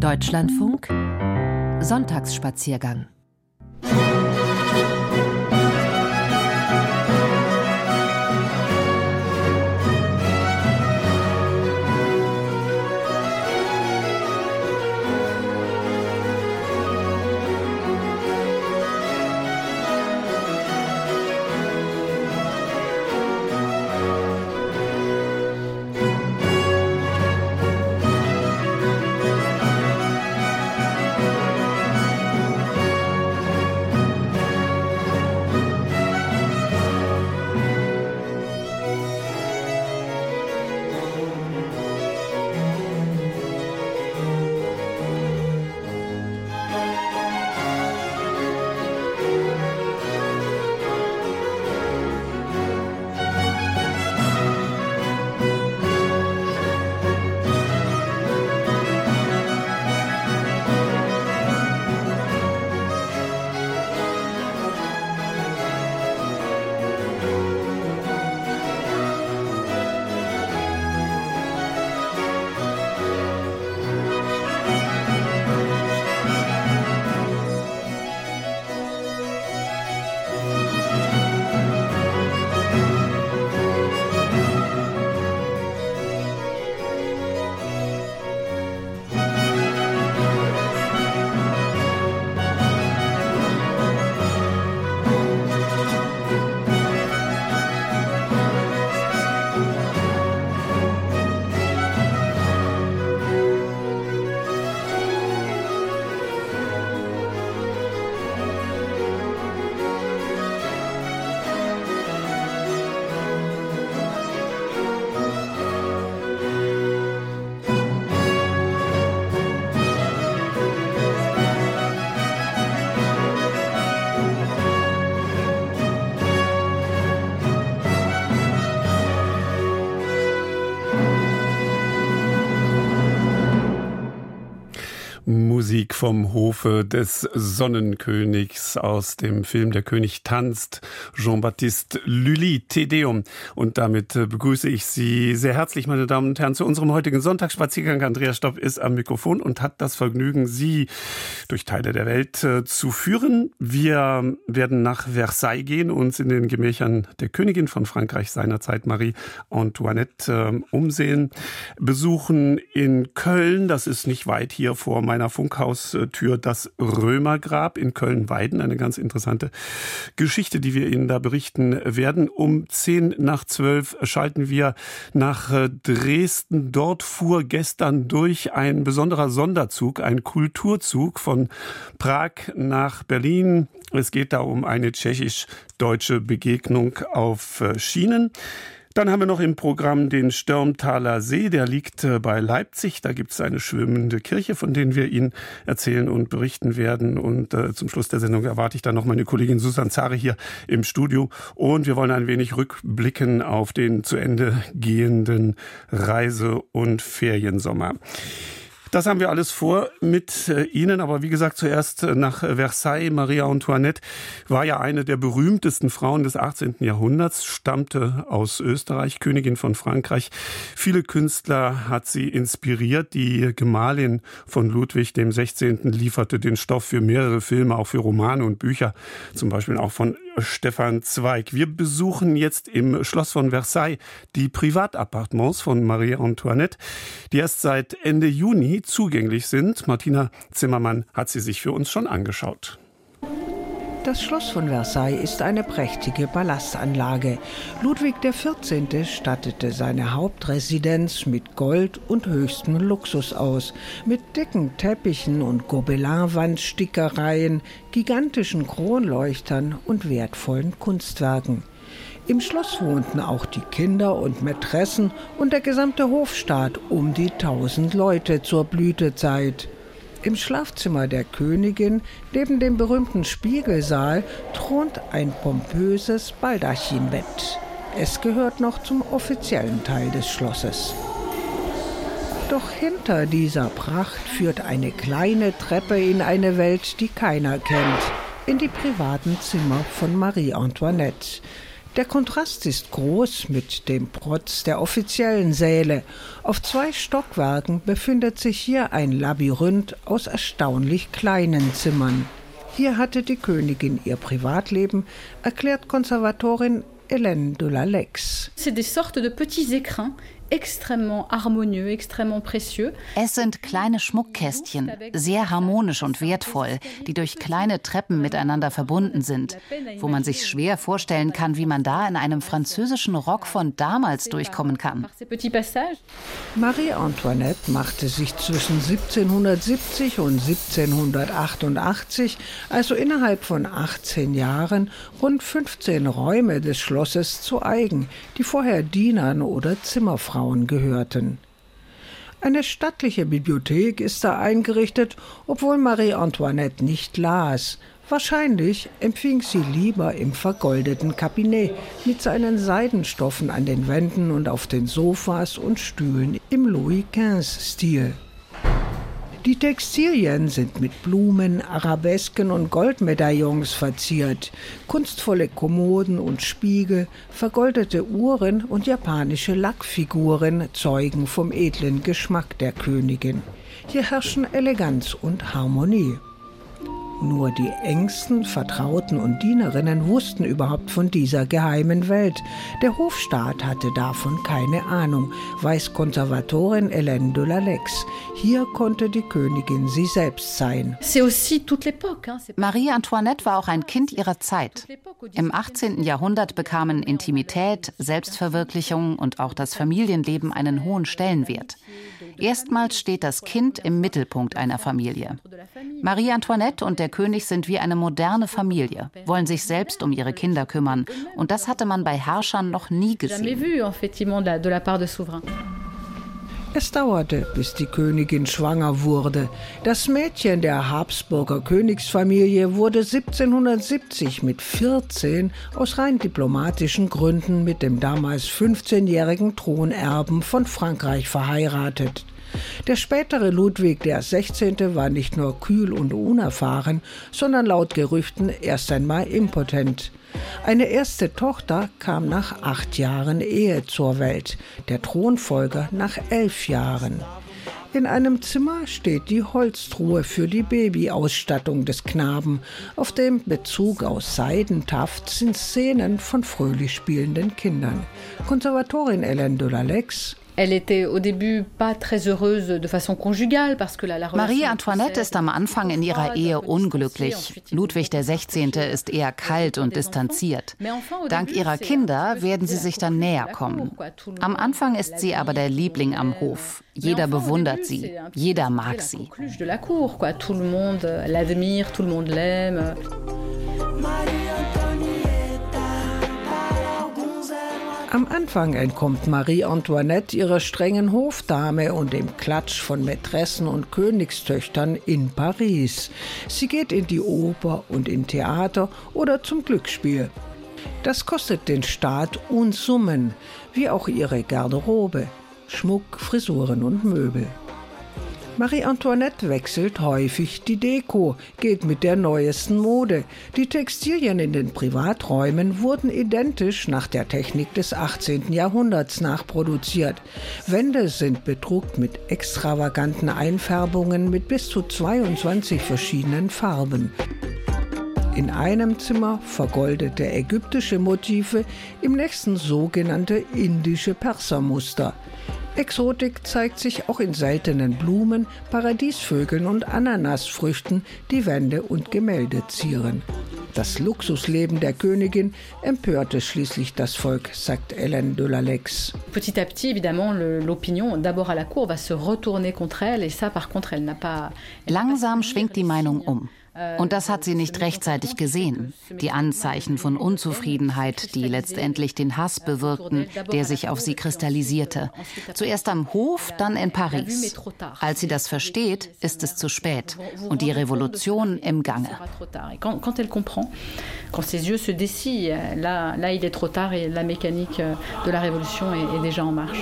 Deutschlandfunk. Sonntagsspaziergang vom Hofe des Sonnenkönigs aus dem Film Der König tanzt, Jean-Baptiste Lully, Tedeum. Und damit äh, begrüße ich Sie sehr herzlich, meine Damen und Herren, zu unserem heutigen Sonntagsspaziergang. Andreas Stopp ist am Mikrofon und hat das Vergnügen, Sie durch Teile der Welt äh, zu führen. Wir werden nach Versailles gehen, uns in den Gemächern der Königin von Frankreich seinerzeit, Marie Antoinette, äh, umsehen, besuchen in Köln, das ist nicht weit hier vor meiner Funk Funkhaustür das Römergrab in Köln-Weiden. Eine ganz interessante Geschichte, die wir Ihnen da berichten werden. Um zehn nach zwölf schalten wir nach äh, Dresden. Dort fuhr gestern durch ein besonderer Sonderzug, ein Kulturzug von Prag nach Berlin. Es geht da um eine tschechisch-deutsche Begegnung auf äh, Schienen. Dann haben wir noch im Programm den Stürmtaler See, der liegt äh, bei Leipzig. Da gibt es eine schwimmende Kirche, von denen wir Ihnen erzählen und berichten werden. Und äh, zum Schluss der Sendung erwarte ich dann noch meine Kollegin Susan Zare hier im Studio. Und wir wollen ein wenig rückblicken auf den zu Ende gehenden Reise- und Feriensommer. Das haben wir alles vor mit äh, Ihnen, aber wie gesagt, zuerst äh, nach Versailles. Maria Antoinette war ja eine der berühmtesten Frauen des 18. Jahrhunderts, stammte aus Österreich, Königin von Frankreich. Viele Künstler hat sie inspiriert. Die Gemahlin von Ludwig dem 16. lieferte den Stoff für mehrere Filme, auch für Romane und Bücher, zum Beispiel auch von Stefan Zweig. Wir besuchen jetzt im Schloss von Versailles die Privatappartements von Marie Antoinette, die erst seit Ende Juni zugänglich sind. Martina Zimmermann hat sie sich für uns schon angeschaut. Das Schloss von Versailles ist eine prächtige Palastanlage. Ludwig XIV. stattete seine Hauptresidenz mit Gold und höchstem Luxus aus, mit dicken Teppichen und Gobelin-Wandstickereien, gigantischen Kronleuchtern und wertvollen Kunstwerken. Im Schloss wohnten auch die Kinder und Mätressen und der gesamte Hofstaat um die tausend Leute zur Blütezeit. Im Schlafzimmer der Königin, neben dem berühmten Spiegelsaal, thront ein pompöses Baldachinbett. Es gehört noch zum offiziellen Teil des Schlosses. Doch hinter dieser Pracht führt eine kleine Treppe in eine Welt, die keiner kennt, in die privaten Zimmer von Marie Antoinette. Der Kontrast ist groß mit dem Protz der offiziellen Säle. Auf zwei Stockwerken befindet sich hier ein Labyrinth aus erstaunlich kleinen Zimmern. Hier hatte die Königin ihr Privatleben, erklärt Konservatorin Hélène de la Lex. C'est des sortes de petits écrins Es sind kleine Schmuckkästchen, sehr harmonisch und wertvoll, die durch kleine Treppen miteinander verbunden sind, wo man sich schwer vorstellen kann, wie man da in einem französischen Rock von damals durchkommen kann. Marie Antoinette machte sich zwischen 1770 und 1788, also innerhalb von 18 Jahren, rund 15 Räume des Schlosses zu eigen, die vorher Dienern oder Zimmerfrauen Frauen gehörten. Eine stattliche Bibliothek ist da eingerichtet, obwohl Marie Antoinette nicht las. Wahrscheinlich empfing sie lieber im vergoldeten Kabinett mit seinen Seidenstoffen an den Wänden und auf den Sofas und Stühlen im Louis XV-Stil. Die Textilien sind mit Blumen, Arabesken und Goldmedaillons verziert. Kunstvolle Kommoden und Spiegel, vergoldete Uhren und japanische Lackfiguren zeugen vom edlen Geschmack der Königin. Hier herrschen Eleganz und Harmonie. Nur die engsten Vertrauten und Dienerinnen wussten überhaupt von dieser geheimen Welt. Der Hofstaat hatte davon keine Ahnung, weiß Konservatorin Hélène de la Lex. Hier konnte die Königin sie selbst sein. Marie Antoinette war auch ein Kind ihrer Zeit. Im 18. Jahrhundert bekamen Intimität, Selbstverwirklichung und auch das Familienleben einen hohen Stellenwert. Erstmals steht das Kind im Mittelpunkt einer Familie. Marie Antoinette und der König sind wie eine moderne Familie, wollen sich selbst um ihre Kinder kümmern. Und das hatte man bei Herrschern noch nie gesehen. Es dauerte, bis die Königin schwanger wurde. Das Mädchen der Habsburger Königsfamilie wurde 1770 mit 14 aus rein diplomatischen Gründen mit dem damals 15-jährigen Thronerben von Frankreich verheiratet. Der spätere Ludwig der 16. war nicht nur kühl und unerfahren, sondern laut Gerüchten erst einmal impotent. Eine erste Tochter kam nach acht Jahren Ehe zur Welt, der Thronfolger nach elf Jahren. In einem Zimmer steht die Holztruhe für die Babyausstattung des Knaben. Auf dem Bezug aus Seidentaft sind Szenen von fröhlich spielenden Kindern. Konservatorin Hélène de la Lex Marie Antoinette ist am Anfang in ihrer Ehe unglücklich. Ludwig XVI. ist eher kalt und distanziert. Dank ihrer Kinder werden sie sich dann näher kommen. Am Anfang ist sie aber der Liebling am Hof. Jeder bewundert sie, jeder mag sie. Am Anfang entkommt Marie Antoinette ihrer strengen Hofdame und dem Klatsch von Mätressen und Königstöchtern in Paris. Sie geht in die Oper und in Theater oder zum Glücksspiel. Das kostet den Staat Unsummen, wie auch ihre Garderobe, Schmuck, Frisuren und Möbel. Marie Antoinette wechselt häufig die Deko, geht mit der neuesten Mode. Die Textilien in den Privaträumen wurden identisch nach der Technik des 18. Jahrhunderts nachproduziert. Wände sind bedruckt mit extravaganten Einfärbungen mit bis zu 22 verschiedenen Farben. In einem Zimmer vergoldete ägyptische Motive, im nächsten sogenannte indische Persermuster. Exotik zeigt sich auch in seltenen Blumen, Paradiesvögeln und Ananasfrüchten, die Wände und Gemälde zieren. Das Luxusleben der Königin empörte schließlich das Volk, sagt Hélène de la Lex. Petit à petit, évidemment, l'opinion d'abord à la cour va se retourner contre elle et ça, par contre, elle n'a pas. Langsam schwingt die Meinung um. Und das hat sie nicht rechtzeitig gesehen. Die Anzeichen von Unzufriedenheit, die letztendlich den Hass bewirkten, der sich auf sie kristallisierte. Zuerst am Hof, dann in Paris. Als sie das versteht, ist es zu spät und die Revolution im Gange. Quand ses yeux se dessillent, là, là il est trop tard et la mécanique de la révolution est, est déjà en marche.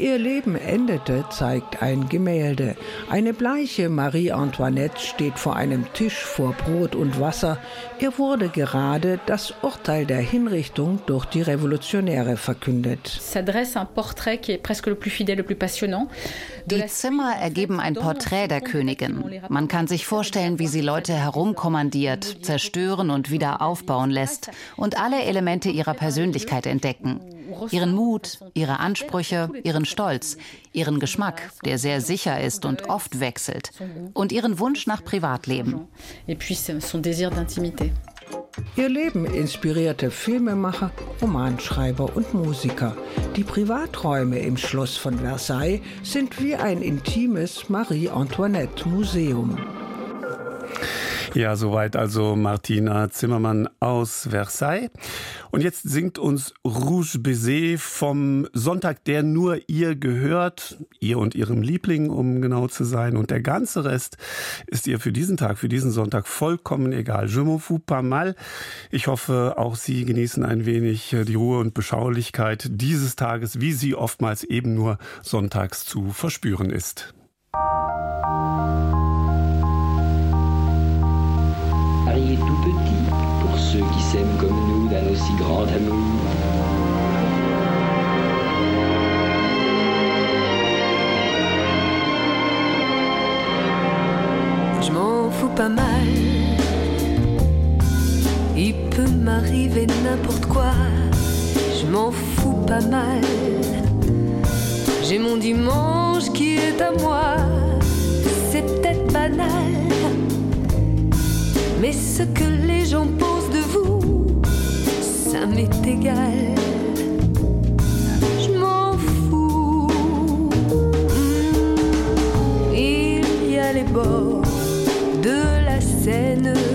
Wie ihr Leben endete, zeigt ein Gemälde. Eine bleiche Marie Antoinette steht vor einem Tisch vor Brot und Wasser. Ihr wurde gerade das Urteil der Hinrichtung durch die Revolutionäre verkündet. Die Zimmer ergeben ein Porträt der Königin. Man kann sich vorstellen, wie sie Leute herumkommandiert, zerstören und wieder aufbauen lässt und alle Elemente ihrer Persönlichkeit entdecken. Ihren Mut, ihre Ansprüche, ihren Stolz, ihren Geschmack, der sehr sicher ist und oft wechselt, und ihren Wunsch nach Privatleben. Ihr Leben inspirierte Filmemacher, Romanschreiber und Musiker. Die Privaträume im Schloss von Versailles sind wie ein intimes Marie-Antoinette-Museum. Ja, soweit also Martina Zimmermann aus Versailles. Und jetzt singt uns Rouge Baiser vom Sonntag, der nur ihr gehört, ihr und ihrem Liebling, um genau zu sein. Und der ganze Rest ist ihr für diesen Tag, für diesen Sonntag vollkommen egal. Je m'en fous pas mal. Ich hoffe, auch Sie genießen ein wenig äh, die Ruhe und Beschaulichkeit dieses Tages, wie sie oftmals eben nur sonntags zu verspüren ist. Paris est tout petit pour ceux qui s'aiment comme nous d'un aussi grand amour. Je m'en fous pas mal. Il peut m'arriver n'importe quoi. Je m'en fous pas mal. J'ai mon dimanche qui est à moi. C'est peut-être banal mais ce que les gens pensent de vous, ça m'est égal. Je m'en fous. Mmh. Il y a les bords de la Seine.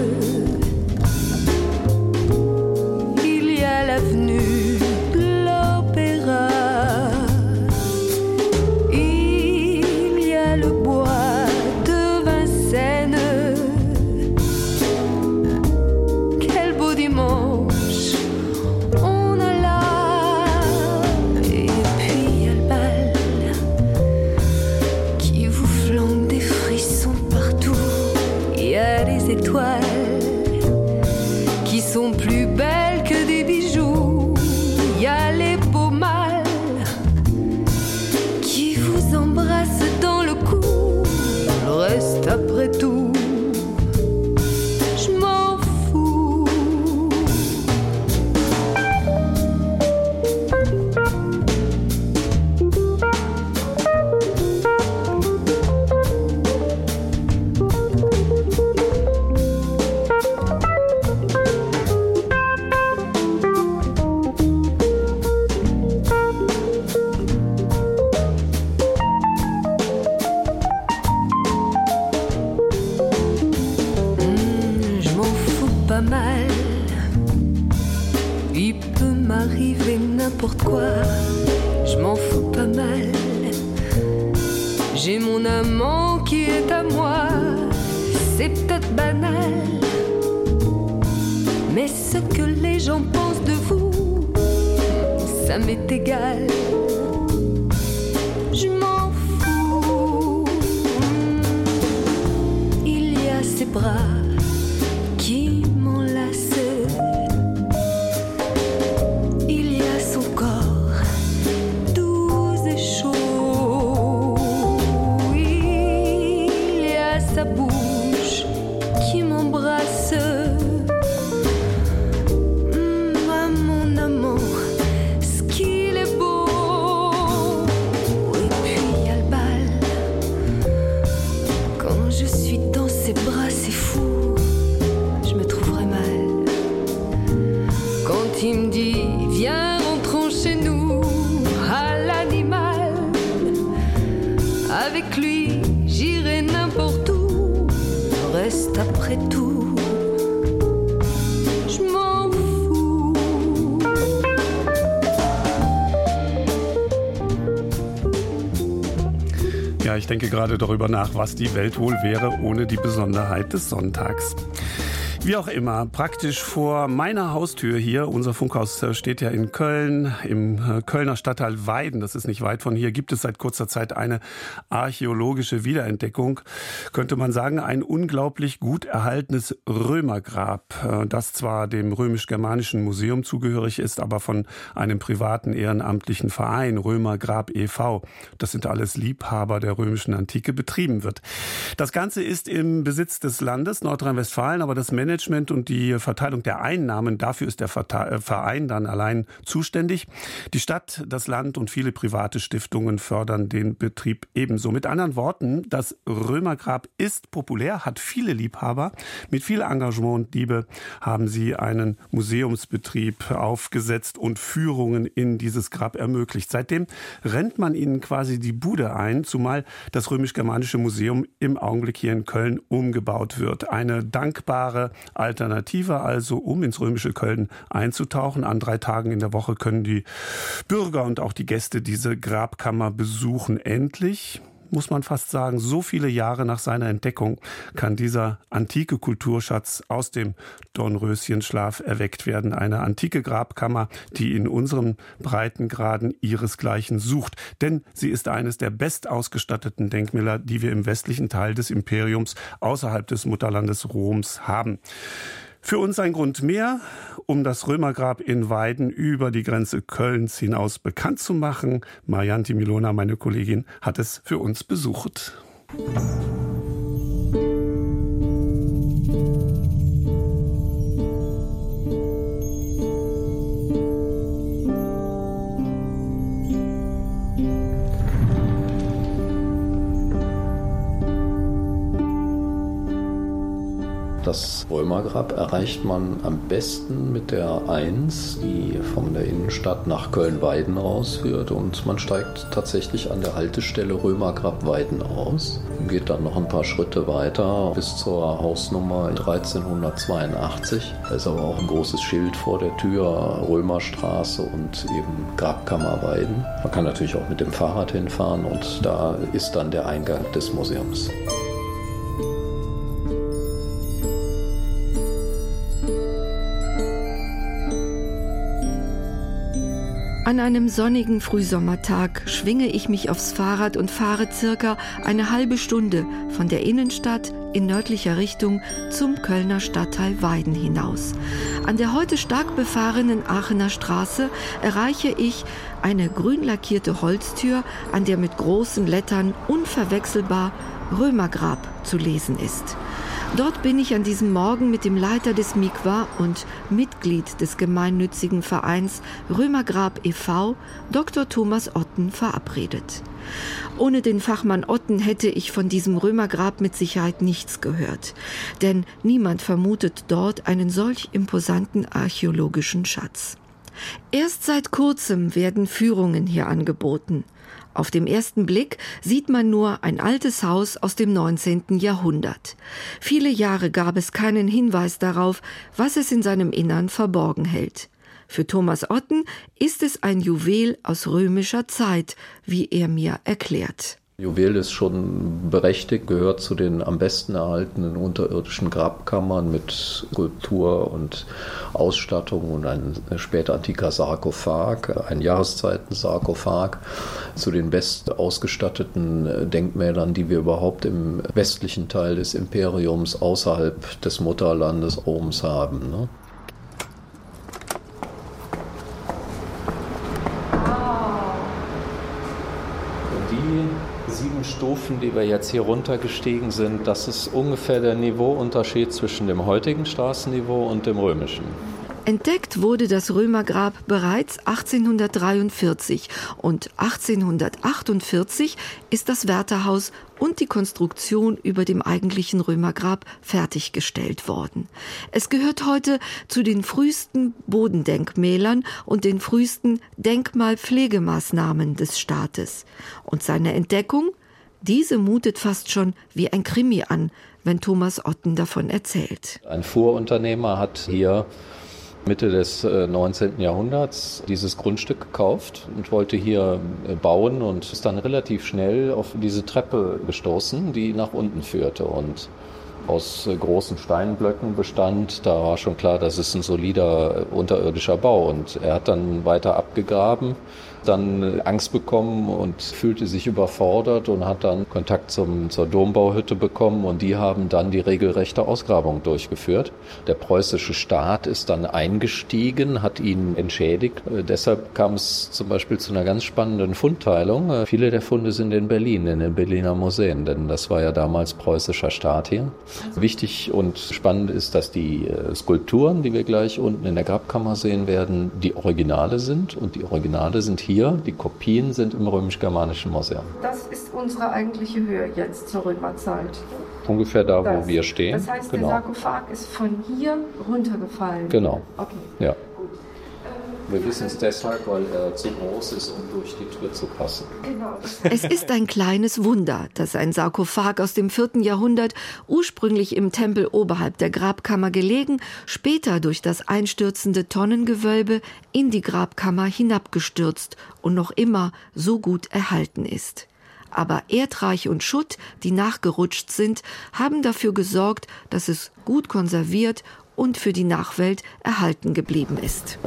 Denke gerade darüber nach, was die Welt wohl wäre ohne die Besonderheit des Sonntags. Wie auch immer, praktisch vor meiner Haustür hier, unser Funkhaus steht ja in Köln, im äh, Kölner Stadtteil Weiden, das ist nicht weit von hier, gibt es seit kurzer Zeit eine archäologische Wiederentdeckung. Könnte man sagen, ein unglaublich gut erhaltenes Römergrab, äh, das zwar dem römisch-germanischen Museum zugehörig ist, aber von einem privaten ehrenamtlichen Verein, Römergrab e.V., das sind alles Liebhaber der römischen Antike, betrieben wird. Das Ganze ist im Besitz des Landes Nordrhein-Westfalen, aber das Management Management und die Verteilung der Einnahmen, dafür ist der äh, Verein dann allein zuständig. Die Stadt, das Land und viele private Stiftungen fördern den Betrieb ebenso. Mit anderen Worten, das Römergrab ist populär, hat viele Liebhaber. Mit viel Engagement und Liebe haben sie einen Museumsbetrieb aufgesetzt und Führungen in dieses Grab ermöglicht. Seitdem rennt man ihnen quasi die Bude ein, zumal das römisch-germanische Museum im Augenblick hier in Köln umgebaut wird. Eine dankbare Alternative also, um ins römische Köln einzutauchen. An drei Tagen in der Woche können die Bürger und auch die Gäste diese Grabkammer besuchen. Endlich muss man fast sagen, so viele Jahre nach seiner Entdeckung kann dieser antike Kulturschatz aus dem Dornröschenschlaf erweckt werden. Eine antike Grabkammer, die in unseren Breitengraden ihresgleichen sucht. Denn sie ist eines der bestausgestatteten Denkmäler, die wir im westlichen Teil des Imperiums außerhalb des Mutterlandes Roms haben. Für uns ein Grund mehr, um das Römergrab in Weiden über die Grenze Kölns hinaus bekannt zu machen. Marianti Milona, meine Kollegin, hat es für uns besucht. Das Römergrab erreicht man am besten mit der 1, die von der Innenstadt nach Köln-Weiden rausführt. Und man steigt tatsächlich an der Haltestelle Römergrab-Weiden aus. Geht dann noch ein paar Schritte weiter bis zur Hausnummer 1382. Da ist aber auch ein großes Schild vor der Tür, Römerstraße und eben Grabkammer Weiden. Man kann natürlich auch mit dem Fahrrad hinfahren und da ist dann der Eingang des Museums. An einem sonnigen Frühsommertag schwinge ich mich aufs Fahrrad und fahre circa eine halbe Stunde von der Innenstadt in nördlicher Richtung zum Kölner Stadtteil Weiden hinaus. An der heute stark befahrenen Aachener Straße erreiche ich eine grün lackierte Holztür, an der mit großen Lettern unverwechselbar Römergrab zu lesen ist. Dort bin ich an diesem Morgen mit dem Leiter des Mikwa und Mitglied des gemeinnützigen Vereins Römergrab e.V., Dr. Thomas Otten, verabredet. Ohne den Fachmann Otten hätte ich von diesem Römergrab mit Sicherheit nichts gehört, denn niemand vermutet dort einen solch imposanten archäologischen Schatz. Erst seit kurzem werden Führungen hier angeboten. Auf dem ersten Blick sieht man nur ein altes Haus aus dem 19. Jahrhundert. Viele Jahre gab es keinen Hinweis darauf, was es in seinem Innern verborgen hält. Für Thomas Otten ist es ein Juwel aus römischer Zeit, wie er mir erklärt. Juwel ist schon berechtigt, gehört zu den am besten erhaltenen unterirdischen Grabkammern mit Skulptur und Ausstattung und ein spätantiker Sarkophag, ein Jahreszeiten-Sarkophag, zu den best ausgestatteten Denkmälern, die wir überhaupt im westlichen Teil des Imperiums außerhalb des Mutterlandes Roms haben. Ne? Stufen, die wir jetzt hier runtergestiegen sind, das ist ungefähr der Niveauunterschied zwischen dem heutigen Straßenniveau und dem römischen. Entdeckt wurde das Römergrab bereits 1843 und 1848 ist das Wärterhaus und die Konstruktion über dem eigentlichen Römergrab fertiggestellt worden. Es gehört heute zu den frühesten Bodendenkmälern und den frühesten Denkmalpflegemaßnahmen des Staates. Und seine Entdeckung diese mutet fast schon wie ein Krimi an, wenn Thomas Otten davon erzählt. Ein Fuhrunternehmer hat hier Mitte des 19. Äh, Jahrhunderts dieses Grundstück gekauft und wollte hier äh, bauen und ist dann relativ schnell auf diese Treppe gestoßen, die nach unten führte. Und aus äh, großen Steinblöcken bestand. Da war schon klar, das ist ein solider unterirdischer Bau. Und er hat dann weiter abgegraben dann Angst bekommen und fühlte sich überfordert und hat dann Kontakt zum, zur Dombauhütte bekommen und die haben dann die regelrechte Ausgrabung durchgeführt. Der preußische Staat ist dann eingestiegen, hat ihn entschädigt. Äh, deshalb kam es zum Beispiel zu einer ganz spannenden Fundteilung. Äh, viele der Funde sind in Berlin, in den Berliner Museen, denn das war ja damals preußischer Staat hier. Wichtig und spannend ist, dass die äh, Skulpturen, die wir gleich unten in der Grabkammer sehen werden, die Originale sind und die Originale sind hier hier. Die Kopien sind im Römisch-Germanischen Museum. Das ist unsere eigentliche Höhe jetzt zur Römerzeit. Ungefähr da, das. wo wir stehen. Das heißt, genau. der Sarkophag ist von hier runtergefallen. Genau. Okay. Ja. Wir wissen es deshalb, weil er zu groß ist, um durch die Tür zu passen. Genau. Es ist ein kleines Wunder, dass ein Sarkophag aus dem vierten Jahrhundert, ursprünglich im Tempel oberhalb der Grabkammer gelegen, später durch das einstürzende Tonnengewölbe in die Grabkammer hinabgestürzt und noch immer so gut erhalten ist. Aber Erdreich und Schutt, die nachgerutscht sind, haben dafür gesorgt, dass es gut konserviert und für die Nachwelt erhalten geblieben ist.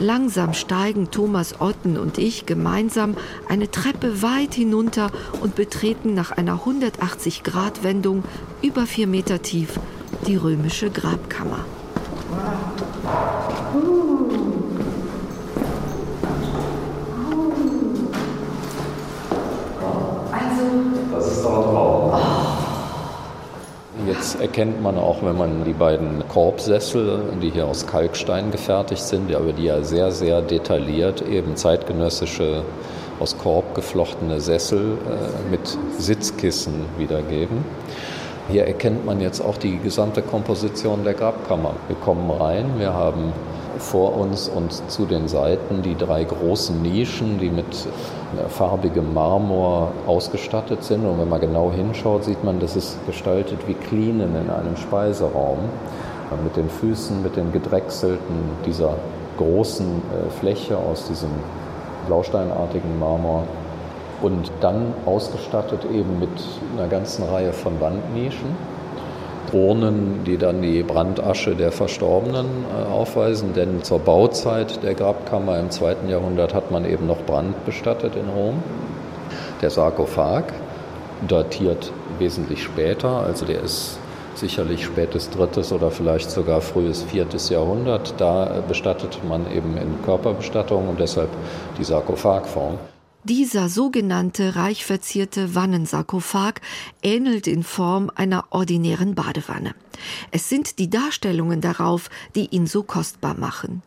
Langsam steigen Thomas Otten und ich gemeinsam eine Treppe weit hinunter und betreten nach einer 180-Grad-Wendung über vier Meter tief die römische Grabkammer. Also, das ist doch Traum. Jetzt erkennt man auch, wenn man die beiden Korbsessel, die hier aus Kalkstein gefertigt sind, aber die ja sehr, sehr detailliert eben zeitgenössische aus Korb geflochtene Sessel äh, mit Sitzkissen wiedergeben. Hier erkennt man jetzt auch die gesamte Komposition der Grabkammer. Wir kommen rein, wir haben vor uns und zu den Seiten die drei großen Nischen, die mit äh, farbigem Marmor ausgestattet sind. Und wenn man genau hinschaut, sieht man, das ist gestaltet wie Klinen in einem Speiseraum. Mit den Füßen, mit den gedrechselten dieser großen äh, Fläche aus diesem blausteinartigen Marmor. Und dann ausgestattet eben mit einer ganzen Reihe von Wandnischen Urnen, die dann die Brandasche der Verstorbenen äh, aufweisen. Denn zur Bauzeit der Grabkammer im zweiten Jahrhundert hat man eben noch Brand bestattet in Rom. Der Sarkophag datiert wesentlich später, also der ist sicherlich spätes drittes oder vielleicht sogar frühes viertes Jahrhundert. Da bestattet man eben in Körperbestattung und deshalb die Sarkophagform. Dieser sogenannte reich verzierte Wannensarkophag ähnelt in Form einer ordinären Badewanne. Es sind die Darstellungen darauf, die ihn so kostbar machen.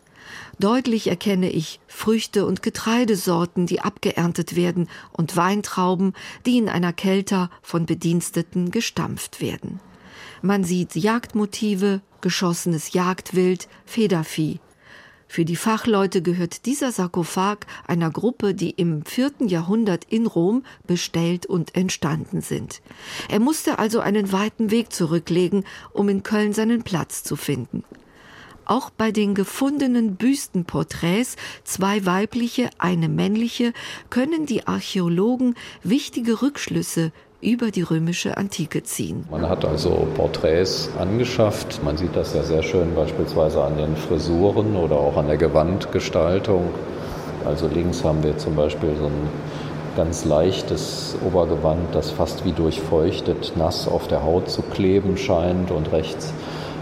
Deutlich erkenne ich Früchte und Getreidesorten, die abgeerntet werden, und Weintrauben, die in einer Kelter von Bediensteten gestampft werden. Man sieht Jagdmotive, geschossenes Jagdwild, Federvieh, für die Fachleute gehört dieser Sarkophag einer Gruppe, die im vierten Jahrhundert in Rom bestellt und entstanden sind. Er musste also einen weiten Weg zurücklegen, um in Köln seinen Platz zu finden. Auch bei den gefundenen Büstenporträts, zwei weibliche, eine männliche, können die Archäologen wichtige Rückschlüsse über die römische Antike ziehen. Man hat also Porträts angeschafft. Man sieht das ja sehr schön beispielsweise an den Frisuren oder auch an der Gewandgestaltung. Also links haben wir zum Beispiel so ein ganz leichtes Obergewand, das fast wie durchfeuchtet nass auf der Haut zu kleben scheint. Und rechts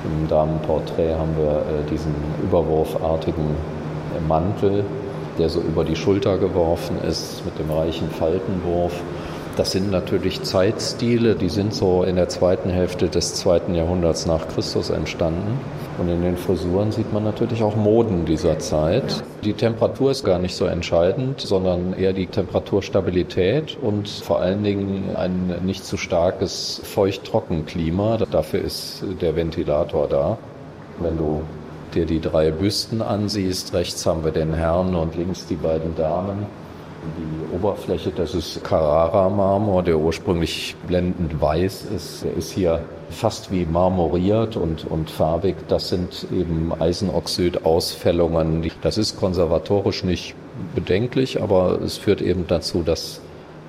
im Damenporträt haben wir äh, diesen überwurfartigen Mantel, der so über die Schulter geworfen ist mit dem reichen Faltenwurf. Das sind natürlich Zeitstile, die sind so in der zweiten Hälfte des zweiten Jahrhunderts nach Christus entstanden. Und in den Frisuren sieht man natürlich auch Moden dieser Zeit. Die Temperatur ist gar nicht so entscheidend, sondern eher die Temperaturstabilität und vor allen Dingen ein nicht zu starkes Feucht-Trocken-Klima. Dafür ist der Ventilator da. Wenn du dir die drei Büsten ansiehst, rechts haben wir den Herrn und links die beiden Damen die Oberfläche, das ist Carrara-Marmor, der ursprünglich blendend weiß ist. Der ist hier fast wie marmoriert und, und farbig. Das sind eben Eisenoxid-Ausfällungen. Das ist konservatorisch nicht bedenklich, aber es führt eben dazu, dass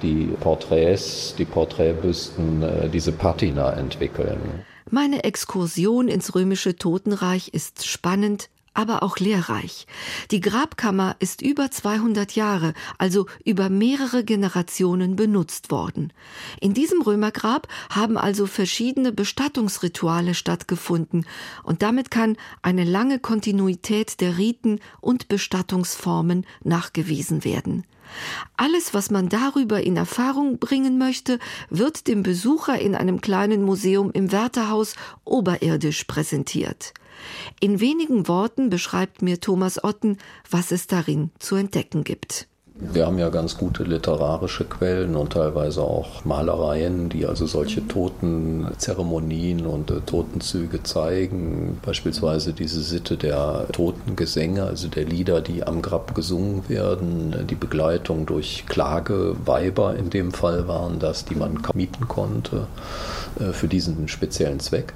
die Porträts, die Porträtbüsten, äh, diese Patina entwickeln. Meine Exkursion ins römische Totenreich ist spannend, aber auch lehrreich. Die Grabkammer ist über 200 Jahre, also über mehrere Generationen benutzt worden. In diesem Römergrab haben also verschiedene Bestattungsrituale stattgefunden und damit kann eine lange Kontinuität der Riten und Bestattungsformen nachgewiesen werden. Alles, was man darüber in Erfahrung bringen möchte, wird dem Besucher in einem kleinen Museum im Wärterhaus oberirdisch präsentiert. In wenigen Worten beschreibt mir Thomas Otten, was es darin zu entdecken gibt. Wir haben ja ganz gute literarische Quellen und teilweise auch Malereien, die also solche Totenzeremonien und äh, Totenzüge zeigen. Beispielsweise diese Sitte der Totengesänge, also der Lieder, die am Grab gesungen werden. Die Begleitung durch Klageweiber in dem Fall waren das, die man mieten konnte äh, für diesen speziellen Zweck.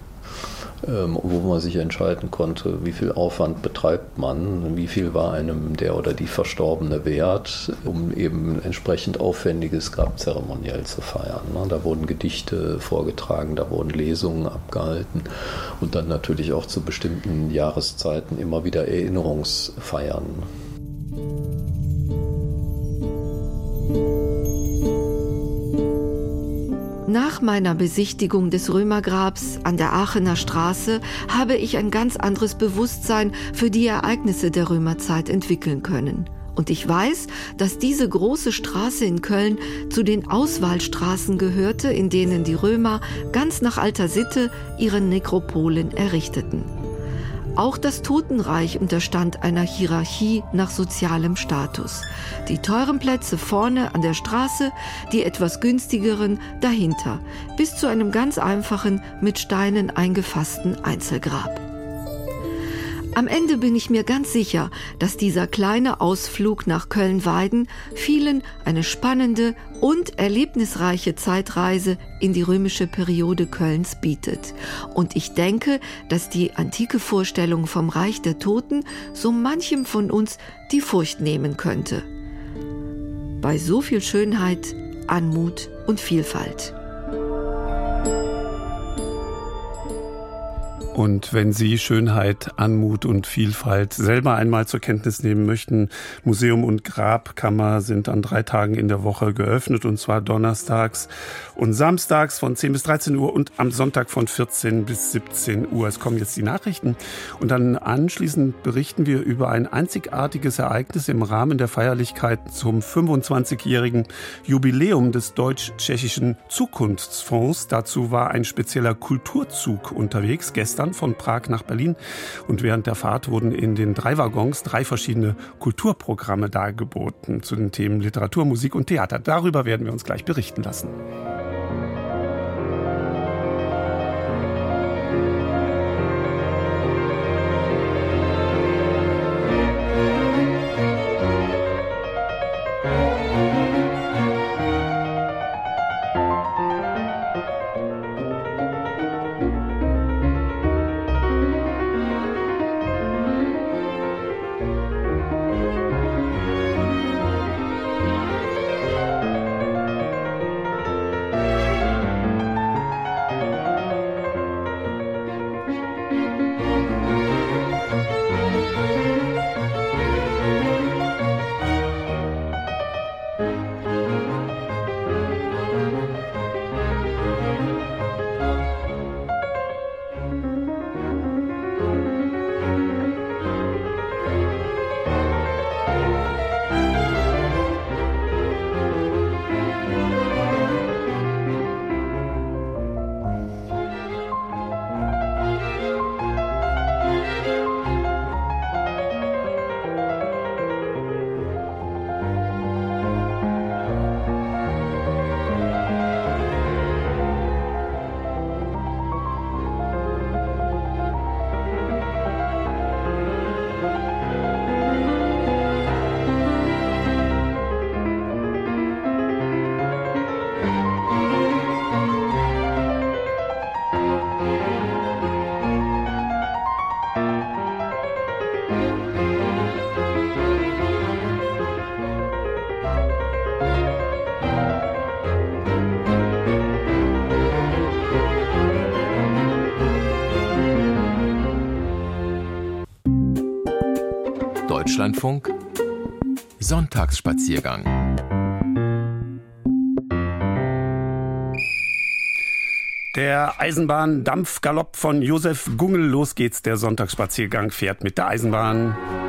Ähm, wo man sich entscheiden konnte, wie viel Aufwand betreibt man, wie viel war einem der oder die Verstorbene wert, um eben entsprechend aufwendiges Grabzeremoniell zu feiern. Ne? Da wurden Gedichte vorgetragen, da wurden Lesungen abgehalten und dann natürlich auch zu bestimmten Jahreszeiten immer wieder Erinnerungsfeiern. Nach meiner Besichtigung des Römergrabs an der Aachener Straße habe ich ein ganz anderes Bewusstsein für die Ereignisse der Römerzeit entwickeln können. Und ich weiß, dass diese große Straße in Köln zu den Auswahlstraßen gehörte, in denen die Römer ganz nach alter Sitte ihre Nekropolen errichteten. Auch das Totenreich unterstand einer Hierarchie nach sozialem Status. Die teuren Plätze vorne an der Straße, die etwas günstigeren dahinter, bis zu einem ganz einfachen, mit Steinen eingefassten Einzelgrab. Am Ende bin ich mir ganz sicher, dass dieser kleine Ausflug nach Köln-Weiden vielen eine spannende und erlebnisreiche Zeitreise in die römische Periode Kölns bietet. Und ich denke, dass die antike Vorstellung vom Reich der Toten so manchem von uns die Furcht nehmen könnte. Bei so viel Schönheit, Anmut und Vielfalt. Und wenn Sie Schönheit, Anmut und Vielfalt selber einmal zur Kenntnis nehmen möchten, Museum und Grabkammer sind an drei Tagen in der Woche geöffnet, und zwar donnerstags und samstags von 10 bis 13 Uhr und am Sonntag von 14 bis 17 Uhr. Es kommen jetzt die Nachrichten und dann anschließend berichten wir über ein einzigartiges Ereignis im Rahmen der Feierlichkeiten zum 25-jährigen Jubiläum des deutsch-tschechischen Zukunftsfonds. Dazu war ein spezieller Kulturzug unterwegs gestern dann von Prag nach Berlin. Und während der Fahrt wurden in den drei Waggons drei verschiedene Kulturprogramme dargeboten zu den Themen Literatur, Musik und Theater. Darüber werden wir uns gleich berichten lassen. Deutschlandfunk Sonntagsspaziergang Der Eisenbahn-Dampfgalopp von Josef Gungel. Los geht's. Der Sonntagsspaziergang fährt mit der Eisenbahn.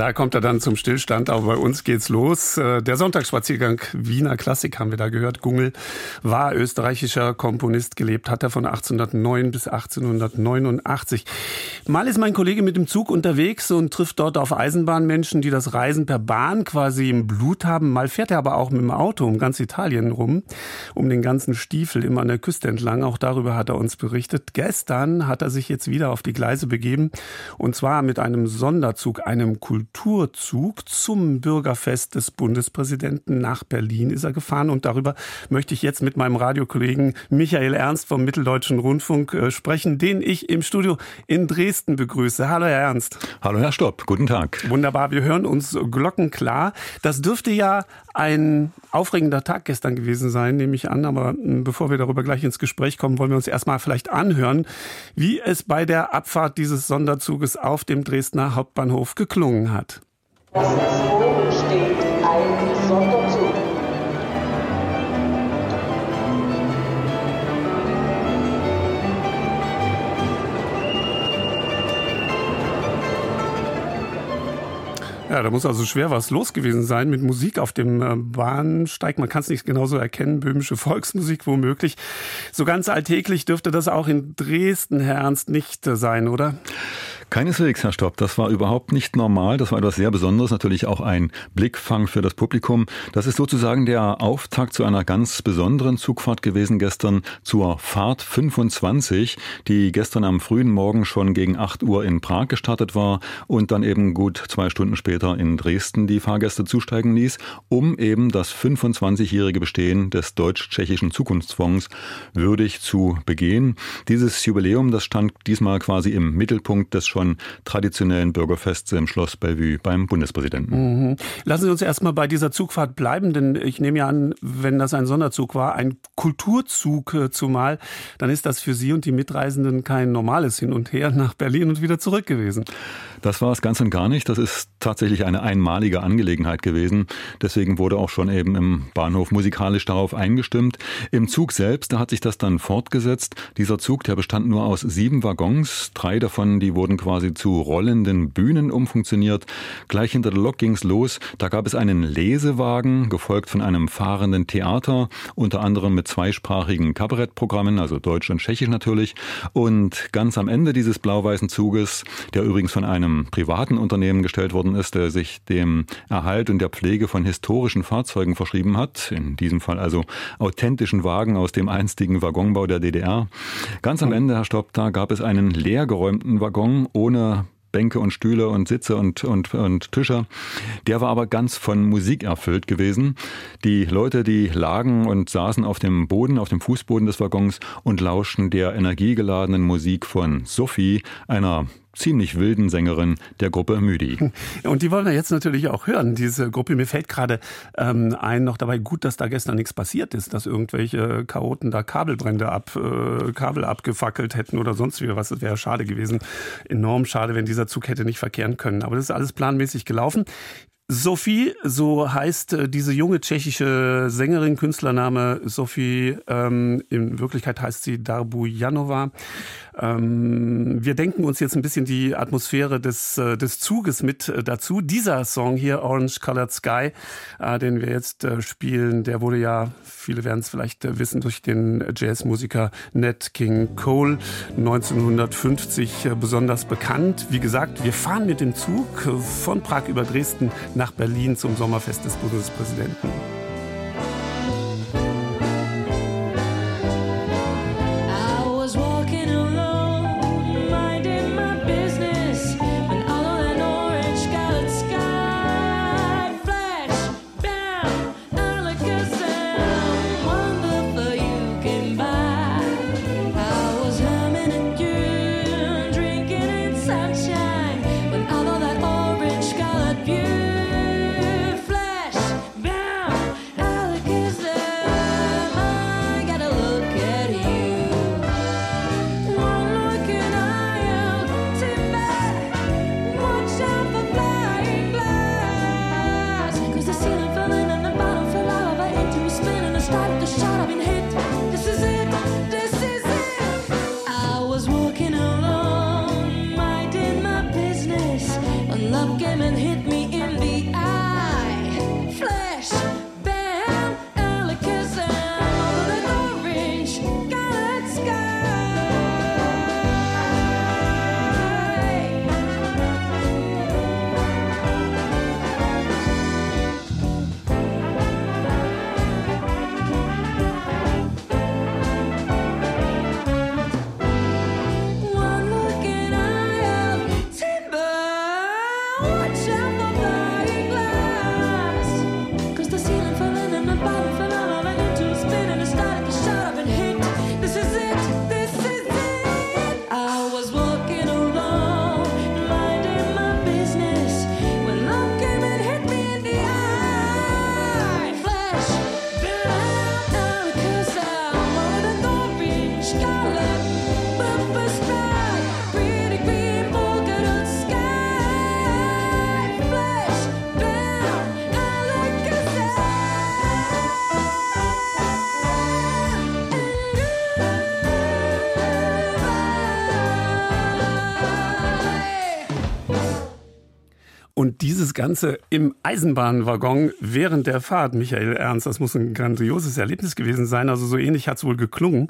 Da kommt er dann zum Stillstand, aber bei uns geht's los. Äh, der Sonntagsspaziergang Wiener Klassik haben wir da gehört. Gungel war österreichischer Komponist, gelebt hat er von 1809 bis 1889. Mal ist mein Kollege mit dem Zug unterwegs und trifft dort auf Eisenbahnmenschen, die das Reisen per Bahn quasi im Blut haben. Mal fährt er aber auch mit dem Auto um ganz Italien rum, um den ganzen Stiefel immer an der Küste entlang. Auch darüber hat er uns berichtet. Gestern hat er sich jetzt wieder auf die Gleise begeben und zwar mit einem Sonderzug, einem Kultur Kulturzug zum Bürgerfest des Bundespräsidenten nach Berlin ist er gefahren. Und darüber möchte ich jetzt mit meinem Radiokollegen Michael Ernst vom Mitteldeutschen Rundfunk äh, sprechen, den ich im Studio in Dresden begrüße. Hallo, Herr Ernst. Hallo, Herr Stopp. Guten Tag. Wunderbar. Wir hören uns glockenklar. Das dürfte ja ein aufregender Tag gestern gewesen sein, nehme ich an. Aber hm, bevor wir darüber gleich ins Gespräch kommen, wollen wir uns erstmal vielleicht anhören, wie es bei der Abfahrt dieses Sonderzuges auf dem Dresdner Hauptbahnhof geklungen hat. Das steht ein Sonderzug. Ja, da muss also schwer was los gewesen sein mit Musik auf dem äh, Bahnsteig. Man kann es nicht genauso erkennen, böhmische Volksmusik womöglich. So ganz alltäglich dürfte das auch in Dresden, Herr Ernst, nicht sein, oder? Keineswegs, Herr Stopp. Das war überhaupt nicht normal. Das war etwas sehr Besonderes. Natürlich auch ein Blickfang für das Publikum. Das ist sozusagen der Auftakt zu einer ganz besonderen Zugfahrt gewesen gestern zur Fahrt 25, die gestern am frühen Morgen schon gegen 8 Uhr in Prag gestartet war und dann eben gut zwei Stunden später in Dresden die Fahrgäste zusteigen ließ, um eben das 25-jährige Bestehen des deutsch-tschechischen Zukunftsfonds würdig zu begehen. Dieses Jubiläum, das stand diesmal quasi im Mittelpunkt des schon von traditionellen Bürgerfests im Schloss Bellevue beim Bundespräsidenten. Mhm. Lassen Sie uns erstmal bei dieser Zugfahrt bleiben, denn ich nehme ja an, wenn das ein Sonderzug war, ein Kulturzug äh, zumal, dann ist das für Sie und die Mitreisenden kein normales Hin und Her nach Berlin und wieder zurück gewesen. Das war es ganz und gar nicht. Das ist tatsächlich eine einmalige Angelegenheit gewesen. Deswegen wurde auch schon eben im Bahnhof musikalisch darauf eingestimmt. Im Zug selbst, da hat sich das dann fortgesetzt. Dieser Zug, der bestand nur aus sieben Waggons. Drei davon, die wurden quasi zu rollenden Bühnen umfunktioniert. Gleich hinter der Lok ging's los. Da gab es einen Lesewagen, gefolgt von einem fahrenden Theater, unter anderem mit zweisprachigen Kabarettprogrammen, also Deutsch und Tschechisch natürlich. Und ganz am Ende dieses blau-weißen Zuges, der übrigens von einem einem privaten Unternehmen gestellt worden ist, der sich dem Erhalt und der Pflege von historischen Fahrzeugen verschrieben hat, in diesem Fall also authentischen Wagen aus dem einstigen Waggonbau der DDR. Ganz am Ende, Herr Stopp, da gab es einen leergeräumten Waggon ohne Bänke und Stühle und Sitze und, und, und Tische. Der war aber ganz von Musik erfüllt gewesen. Die Leute, die lagen und saßen auf dem Boden, auf dem Fußboden des Waggons und lauschten der energiegeladenen Musik von Sophie, einer ziemlich wilden Sängerin der Gruppe Müdi. Und die wollen wir jetzt natürlich auch hören, diese Gruppe. Mir fällt gerade ähm, ein, noch dabei gut, dass da gestern nichts passiert ist, dass irgendwelche Chaoten da Kabelbrände ab, äh, Kabel abgefackelt hätten oder sonst wie was. Das wäre schade gewesen. Enorm schade, wenn dieser Zug hätte nicht verkehren können. Aber das ist alles planmäßig gelaufen. Sophie, so heißt äh, diese junge tschechische Sängerin, Künstlername Sophie, ähm, in Wirklichkeit heißt sie Darbujanova. Ähm, wir denken uns jetzt ein bisschen die Atmosphäre des, äh, des Zuges mit äh, dazu. Dieser Song hier, Orange Colored Sky, äh, den wir jetzt äh, spielen, der wurde ja, viele werden es vielleicht äh, wissen, durch den Jazzmusiker Nat King Cole 1950 äh, besonders bekannt. Wie gesagt, wir fahren mit dem Zug von Prag über Dresden nach Berlin zum Sommerfest des Bundespräsidenten. Ganze im Eisenbahnwaggon während der Fahrt, Michael Ernst, das muss ein grandioses Erlebnis gewesen sein. Also so ähnlich hat es wohl geklungen.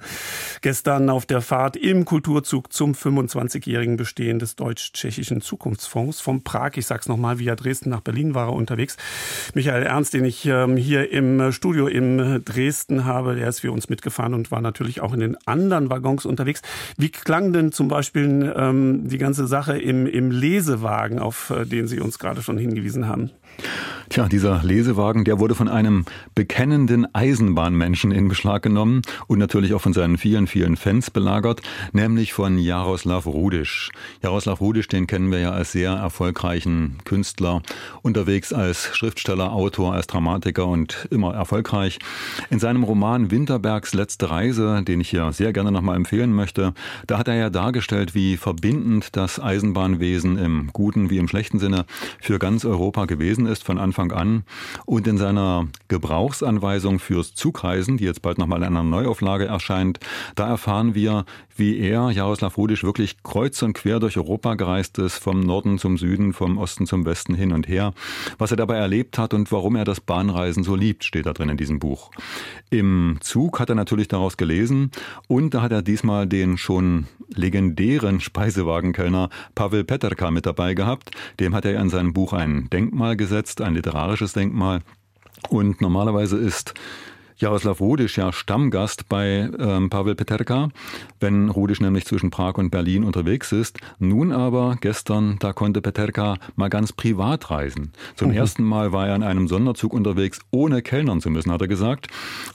Gestern auf der Fahrt im Kulturzug zum 25-jährigen Bestehen des deutsch-tschechischen Zukunftsfonds von Prag. Ich sag's nochmal, via Dresden nach Berlin war er unterwegs. Michael Ernst, den ich ähm, hier im Studio in Dresden habe, der ist für uns mitgefahren und war natürlich auch in den anderen Waggons unterwegs. Wie klang denn zum Beispiel ähm, die ganze Sache im, im Lesewagen, auf äh, den Sie uns gerade schon hingewiesen haben? Tja, dieser Lesewagen, der wurde von einem bekennenden Eisenbahnmenschen in Beschlag genommen und natürlich auch von seinen vielen, vielen Fans belagert, nämlich von Jaroslav Rudisch. Jaroslav Rudisch, den kennen wir ja als sehr erfolgreichen Künstler, unterwegs als Schriftsteller, Autor, als Dramatiker und immer erfolgreich. In seinem Roman Winterbergs letzte Reise, den ich hier sehr gerne nochmal empfehlen möchte, da hat er ja dargestellt, wie verbindend das Eisenbahnwesen im guten wie im schlechten Sinne für ganz Europa gewesen ist von Anfang Anfang an. Und in seiner Gebrauchsanweisung fürs Zugreisen, die jetzt bald nochmal in einer Neuauflage erscheint, da erfahren wir, wie er, Jaroslav Rudisch, wirklich kreuz und quer durch Europa gereist ist, vom Norden zum Süden, vom Osten zum Westen hin und her. Was er dabei erlebt hat und warum er das Bahnreisen so liebt, steht da drin in diesem Buch. Im Zug hat er natürlich daraus gelesen und da hat er diesmal den schon legendären Speisewagenkellner Pavel Peterka mit dabei gehabt. Dem hat er in seinem Buch ein Denkmal gesetzt, ein literarisches Denkmal. Und normalerweise ist Jaroslav Rudisch ja Stammgast bei ähm, Pavel Peterka, wenn Rudisch nämlich zwischen Prag und Berlin unterwegs ist. Nun aber, gestern, da konnte Peterka mal ganz privat reisen. Zum mhm. ersten Mal war er in einem Sonderzug unterwegs, ohne kellnern zu müssen, hat er gesagt.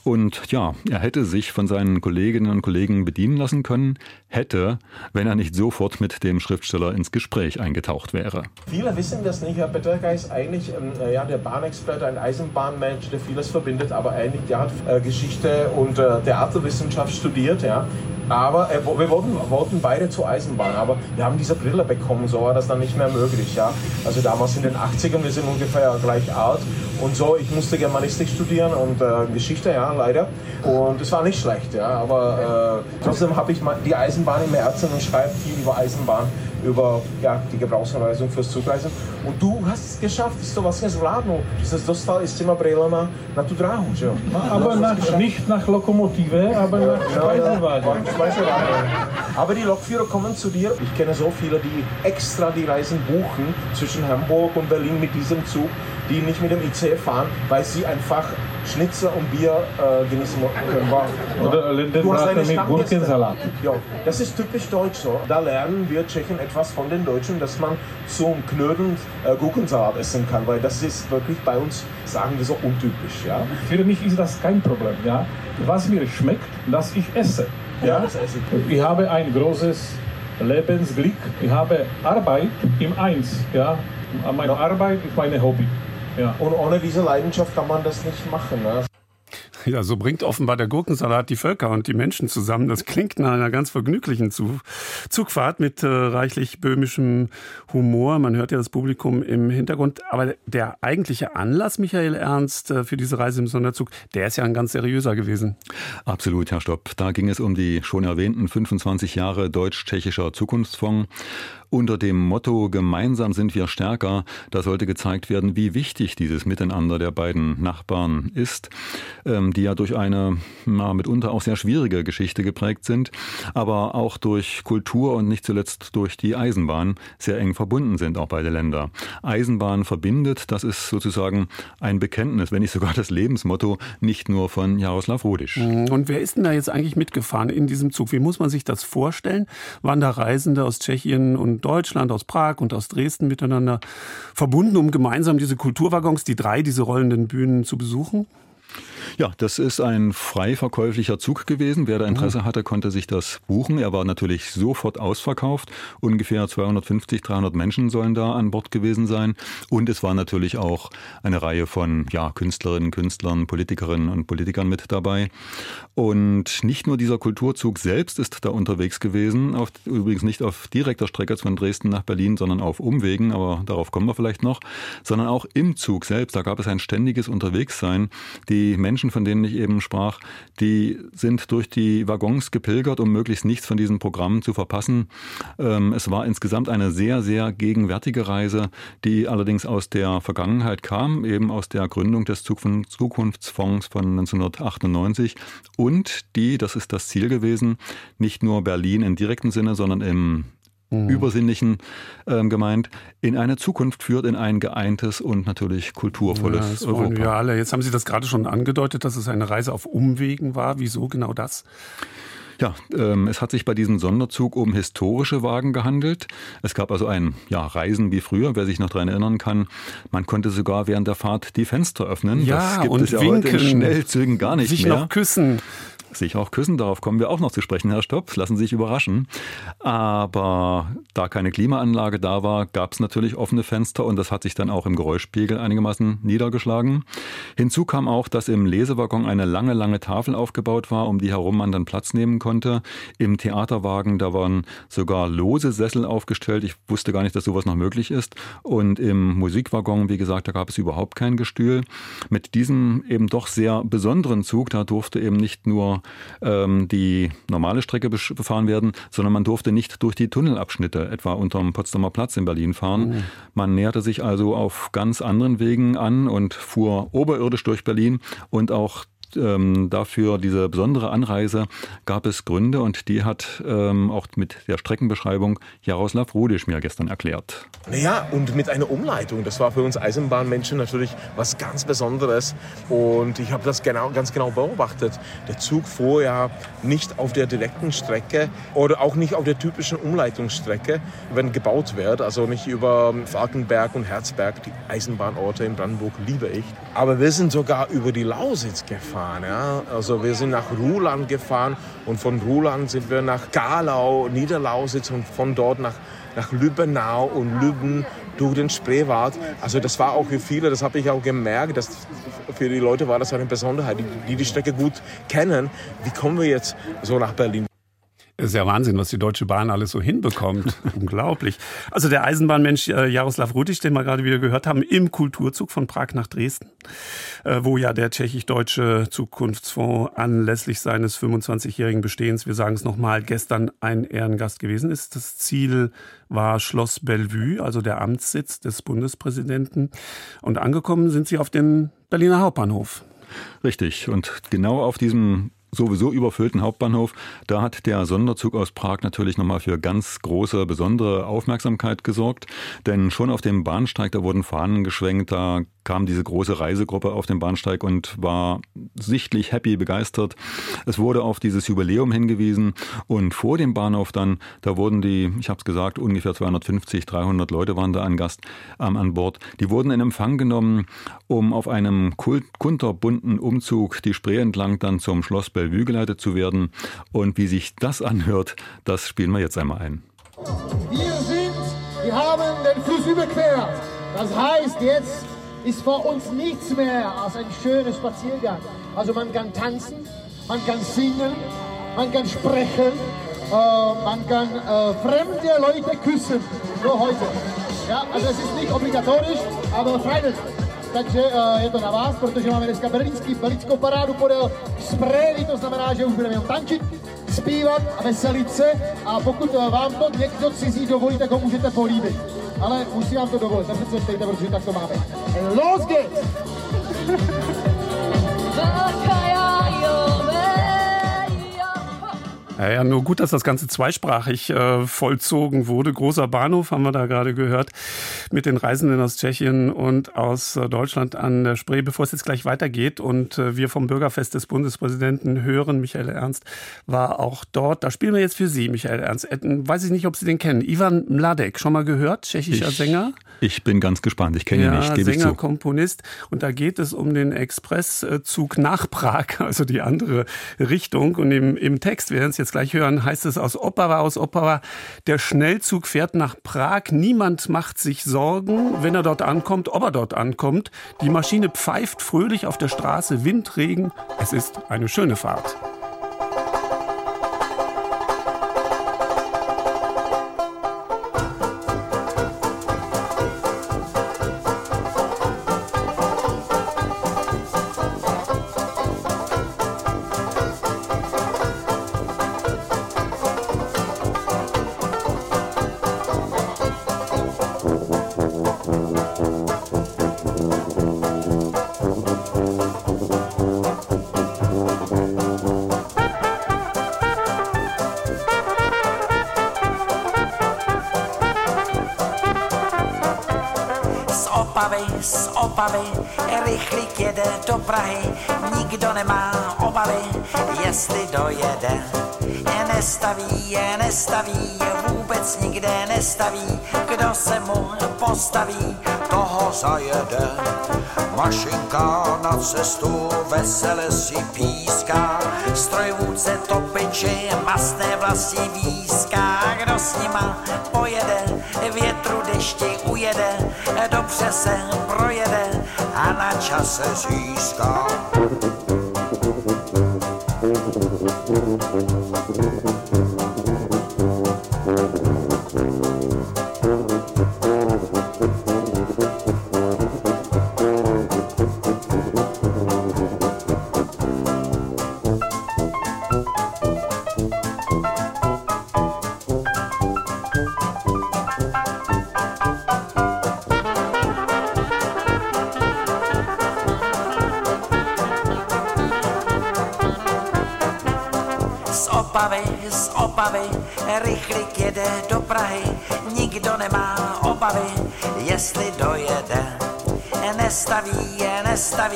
Und ja, er hätte sich von seinen Kolleginnen und Kollegen bedienen lassen können, hätte, wenn er nicht sofort mit dem Schriftsteller ins Gespräch eingetaucht wäre. Viele wissen das nicht. Herr Peterka ist eigentlich ähm, ja, der Bahnexperte, ein Eisenbahnmensch, der vieles verbindet, aber eigentlich der hat äh, Geschichte und äh, Theaterwissenschaft studiert, ja. Aber äh, wir wollten, wollten, beide zur Eisenbahn, aber wir haben diese Brille bekommen, so war das dann nicht mehr möglich. Ja? Also damals in den 80ern, wir sind ungefähr gleich alt und so, ich musste Germanistik studieren und äh, Geschichte, ja, leider. Und es war nicht schlecht, ja, aber äh, trotzdem habe ich die Eisenbahn im Herzen und schreibe viel über Eisenbahn über ja, die Gebrauchsanweisung fürs Zugreisen. Und du hast es geschafft, to vlastně zvládnout, že se dostal i s těma brejlema na tu dráhu, že jo? Aber nach, nicht nach Lokomotive, aber nach Speisewagen. Aber die Lokführer kommen zu dir. Ich kenne so viele, die extra die Reisen buchen zwischen Hamburg und Berlin mit diesem Zug, die nicht mit dem IC fahren, weil sie einfach Schnitzel und Bier äh, genießen können. Oder Lindenbraten mit Gurkensalat. Ja, das ist typisch deutsch so. Da lernen wir Tschechen etwas von den Deutschen, dass man zum Knödeln äh, Gurkensalat essen kann, weil das ist wirklich bei uns, sagen wir so, untypisch. Ja? Für mich ist das kein Problem. Ja? Was mir schmeckt, dass ich esse. Ja, ich. Ich habe ein großes Lebensglück. Ich habe Arbeit im Eins. Ja? Meine ja. Arbeit ist mein Hobby. Ja. Und ohne diese Leidenschaft kann man das nicht machen. Ne? Ja, so bringt offenbar der Gurkensalat die Völker und die Menschen zusammen. Das klingt nach einer ganz vergnüglichen Zugfahrt mit äh, reichlich böhmischem Humor. Man hört ja das Publikum im Hintergrund. Aber der eigentliche Anlass, Michael Ernst, äh, für diese Reise im Sonderzug, der ist ja ein ganz seriöser gewesen. Absolut, Herr Stopp. Da ging es um die schon erwähnten 25 Jahre deutsch-tschechischer Zukunftsfonds. Unter dem Motto Gemeinsam sind wir stärker, da sollte gezeigt werden, wie wichtig dieses Miteinander der beiden Nachbarn ist, ähm, die ja durch eine na, mitunter auch sehr schwierige Geschichte geprägt sind, aber auch durch Kultur und nicht zuletzt durch die Eisenbahn sehr eng verbunden sind, auch beide Länder. Eisenbahn verbindet, das ist sozusagen ein Bekenntnis, wenn nicht sogar das Lebensmotto, nicht nur von Jaroslav Rodisch. Mhm. Und wer ist denn da jetzt eigentlich mitgefahren in diesem Zug? Wie muss man sich das vorstellen? Waren da Reisende aus Tschechien und Deutschland, aus Prag und aus Dresden miteinander verbunden, um gemeinsam diese Kulturwaggons, die drei, diese rollenden Bühnen zu besuchen? Ja, das ist ein frei verkäuflicher Zug gewesen. Wer da Interesse hatte, konnte sich das buchen. Er war natürlich sofort ausverkauft. Ungefähr 250, 300 Menschen sollen da an Bord gewesen sein. Und es war natürlich auch eine Reihe von ja, Künstlerinnen, Künstlern, Politikerinnen und Politikern mit dabei. Und nicht nur dieser Kulturzug selbst ist da unterwegs gewesen, auf, übrigens nicht auf direkter Strecke von Dresden nach Berlin, sondern auf Umwegen, aber darauf kommen wir vielleicht noch, sondern auch im Zug selbst. Da gab es ein ständiges Unterwegssein. Die Menschen Menschen, von denen ich eben sprach, die sind durch die Waggons gepilgert, um möglichst nichts von diesem Programm zu verpassen. Ähm, es war insgesamt eine sehr, sehr gegenwärtige Reise, die allerdings aus der Vergangenheit kam, eben aus der Gründung des Zukunftsfonds von 1998 und die, das ist das Ziel gewesen, nicht nur Berlin im direkten Sinne, sondern im mhm. Übersinnlichen ähm, gemeint, in eine Zukunft führt, in ein geeintes und natürlich kulturvolles ja, das Europa. Wir alle. Jetzt haben Sie das gerade schon angedeutet, dass es eine Reise auf Umwegen war. Wieso genau das? Ja, ähm, es hat sich bei diesem Sonderzug um historische Wagen gehandelt. Es gab also ein ja, Reisen wie früher, wer sich noch daran erinnern kann. Man konnte sogar während der Fahrt die Fenster öffnen. Ja, das gibt und es ja winken, heute in Schnellzügen gar nicht sich mehr. noch küssen sich auch küssen. Darauf kommen wir auch noch zu sprechen, Herr Stopp. Lassen Sie sich überraschen. Aber da keine Klimaanlage da war, gab es natürlich offene Fenster und das hat sich dann auch im Geräuschspiegel einigermaßen niedergeschlagen. Hinzu kam auch, dass im Lesewaggon eine lange, lange Tafel aufgebaut war, um die herum man dann Platz nehmen konnte. Im Theaterwagen, da waren sogar lose Sessel aufgestellt. Ich wusste gar nicht, dass sowas noch möglich ist. Und im Musikwaggon, wie gesagt, da gab es überhaupt kein Gestühl. Mit diesem eben doch sehr besonderen Zug, da durfte eben nicht nur ähm, die normale Strecke befahren werden, sondern man durfte nicht durch die Tunnelabschnitte, etwa unterm Potsdamer Platz in Berlin fahren. Mhm. Man näherte sich also auf ganz anderen Wegen an und fuhr oberirdisch durch Berlin und auch ähm, dafür diese besondere Anreise gab es Gründe und die hat ähm, auch mit der Streckenbeschreibung Jaroslav Rudisch mir gestern erklärt. Ja, und mit einer Umleitung. Das war für uns Eisenbahnmenschen natürlich was ganz Besonderes. Und ich habe das genau, ganz genau beobachtet. Der Zug fuhr ja nicht auf der direkten Strecke oder auch nicht auf der typischen Umleitungsstrecke, wenn gebaut wird. Also nicht über Falkenberg und Herzberg, die Eisenbahnorte in Brandenburg liebe ich. Aber wir sind sogar über die Lausitz gefahren gefahren. Ja? Also wir sind nach Ruhland gefahren und von Ruhland sind wir nach Galau, Niederlausitz und von dort nach, nach Lübbenau und Lübben durch den Spreewald. Also das war auch für viele, das habe ich auch gemerkt, dass für die Leute war das eine Besonderheit, die, die die Strecke gut kennen. Wie kommen wir jetzt so nach Berlin? Ist ja Wahnsinn, was die Deutsche Bahn alles so hinbekommt. Unglaublich. Also der Eisenbahnmensch äh, Jaroslav Rudisch, den wir gerade wieder gehört haben, im Kulturzug von Prag nach Dresden, äh, wo ja der tschechisch-deutsche Zukunftsfonds anlässlich seines 25-jährigen Bestehens, wir sagen es nochmal, gestern ein Ehrengast gewesen ist. Das Ziel war Schloss Bellevue, also der Amtssitz des Bundespräsidenten. Und angekommen sind sie auf dem Berliner Hauptbahnhof. Richtig. Und genau auf diesem sowieso überfüllten Hauptbahnhof, da hat der Sonderzug aus Prag natürlich nochmal für ganz große, besondere Aufmerksamkeit gesorgt. Denn schon auf dem Bahnsteig, da wurden Fahnen geschwenkt, da kam diese große Reisegruppe auf den Bahnsteig und war sichtlich happy, begeistert. Es wurde auf dieses Jubiläum hingewiesen und vor dem Bahnhof dann, da wurden die, ich habe es gesagt, ungefähr 250, 300 Leute waren da an Gast ähm, an Bord. Die wurden in Empfang genommen, um auf einem kunterbunten Umzug die Spree entlang dann zum Schloss Bellevue geleitet zu werden. Und wie sich das anhört, das spielen wir jetzt einmal ein. Wir sind, wir haben den Fluss überquert. Das heißt jetzt ist vor uns nichts mehr als ein schöner Spaziergang. Also man kann tanzen, man kann singen, man kann sprechen, äh, man kann äh, fremde Leute küssen. So heute. Ja, also es ist nicht obligatorisch, aber freiwillig. Takže uh, je to na vás, protože máme dneska berlínský, berlínskou parádu podél Sprely, to znamená, že už budeme jenom tančit, zpívat a veselit se a pokud uh, vám to někdo cizí dovolí, tak ho můžete políbit ale musím vám to dovolit, tak se ptejte, protože tak to máme. Los geht's! Ja, ja, nur gut, dass das Ganze zweisprachig äh, vollzogen wurde. Großer Bahnhof haben wir da gerade gehört mit den Reisenden aus Tschechien und aus äh, Deutschland an der Spree. Bevor es jetzt gleich weitergeht und äh, wir vom Bürgerfest des Bundespräsidenten hören, Michael Ernst war auch dort. Da spielen wir jetzt für Sie, Michael Ernst. Äh, weiß ich nicht, ob Sie den kennen. Ivan Mladek, schon mal gehört? Tschechischer ich, Sänger? Ich bin ganz gespannt. Ich kenne ja, ihn nicht, gebe Sänger, Komponist. Und da geht es um den Expresszug nach Prag, also die andere Richtung. Und im, im Text, wir werden es jetzt gleich hören, heißt es aus Opava, aus Opava, der Schnellzug fährt nach Prag. Niemand macht sich Sorgen, wenn er dort ankommt, ob er dort ankommt. Die Maschine pfeift fröhlich auf der Straße, Wind, Regen. Es ist eine schöne Fahrt. Opavy, rychlík jede do Prahy, nikdo nemá obavy, jestli dojede. Nestaví je, nestaví, vůbec nikde nestaví, kdo se mu postaví, toho zajede. Mašinka na cestu vesele si píská, strojvůdce topiči, masné vlasy výská, kdo s nima pojede, větru dešti ujede, dobře se projede a na čase získá. rychlík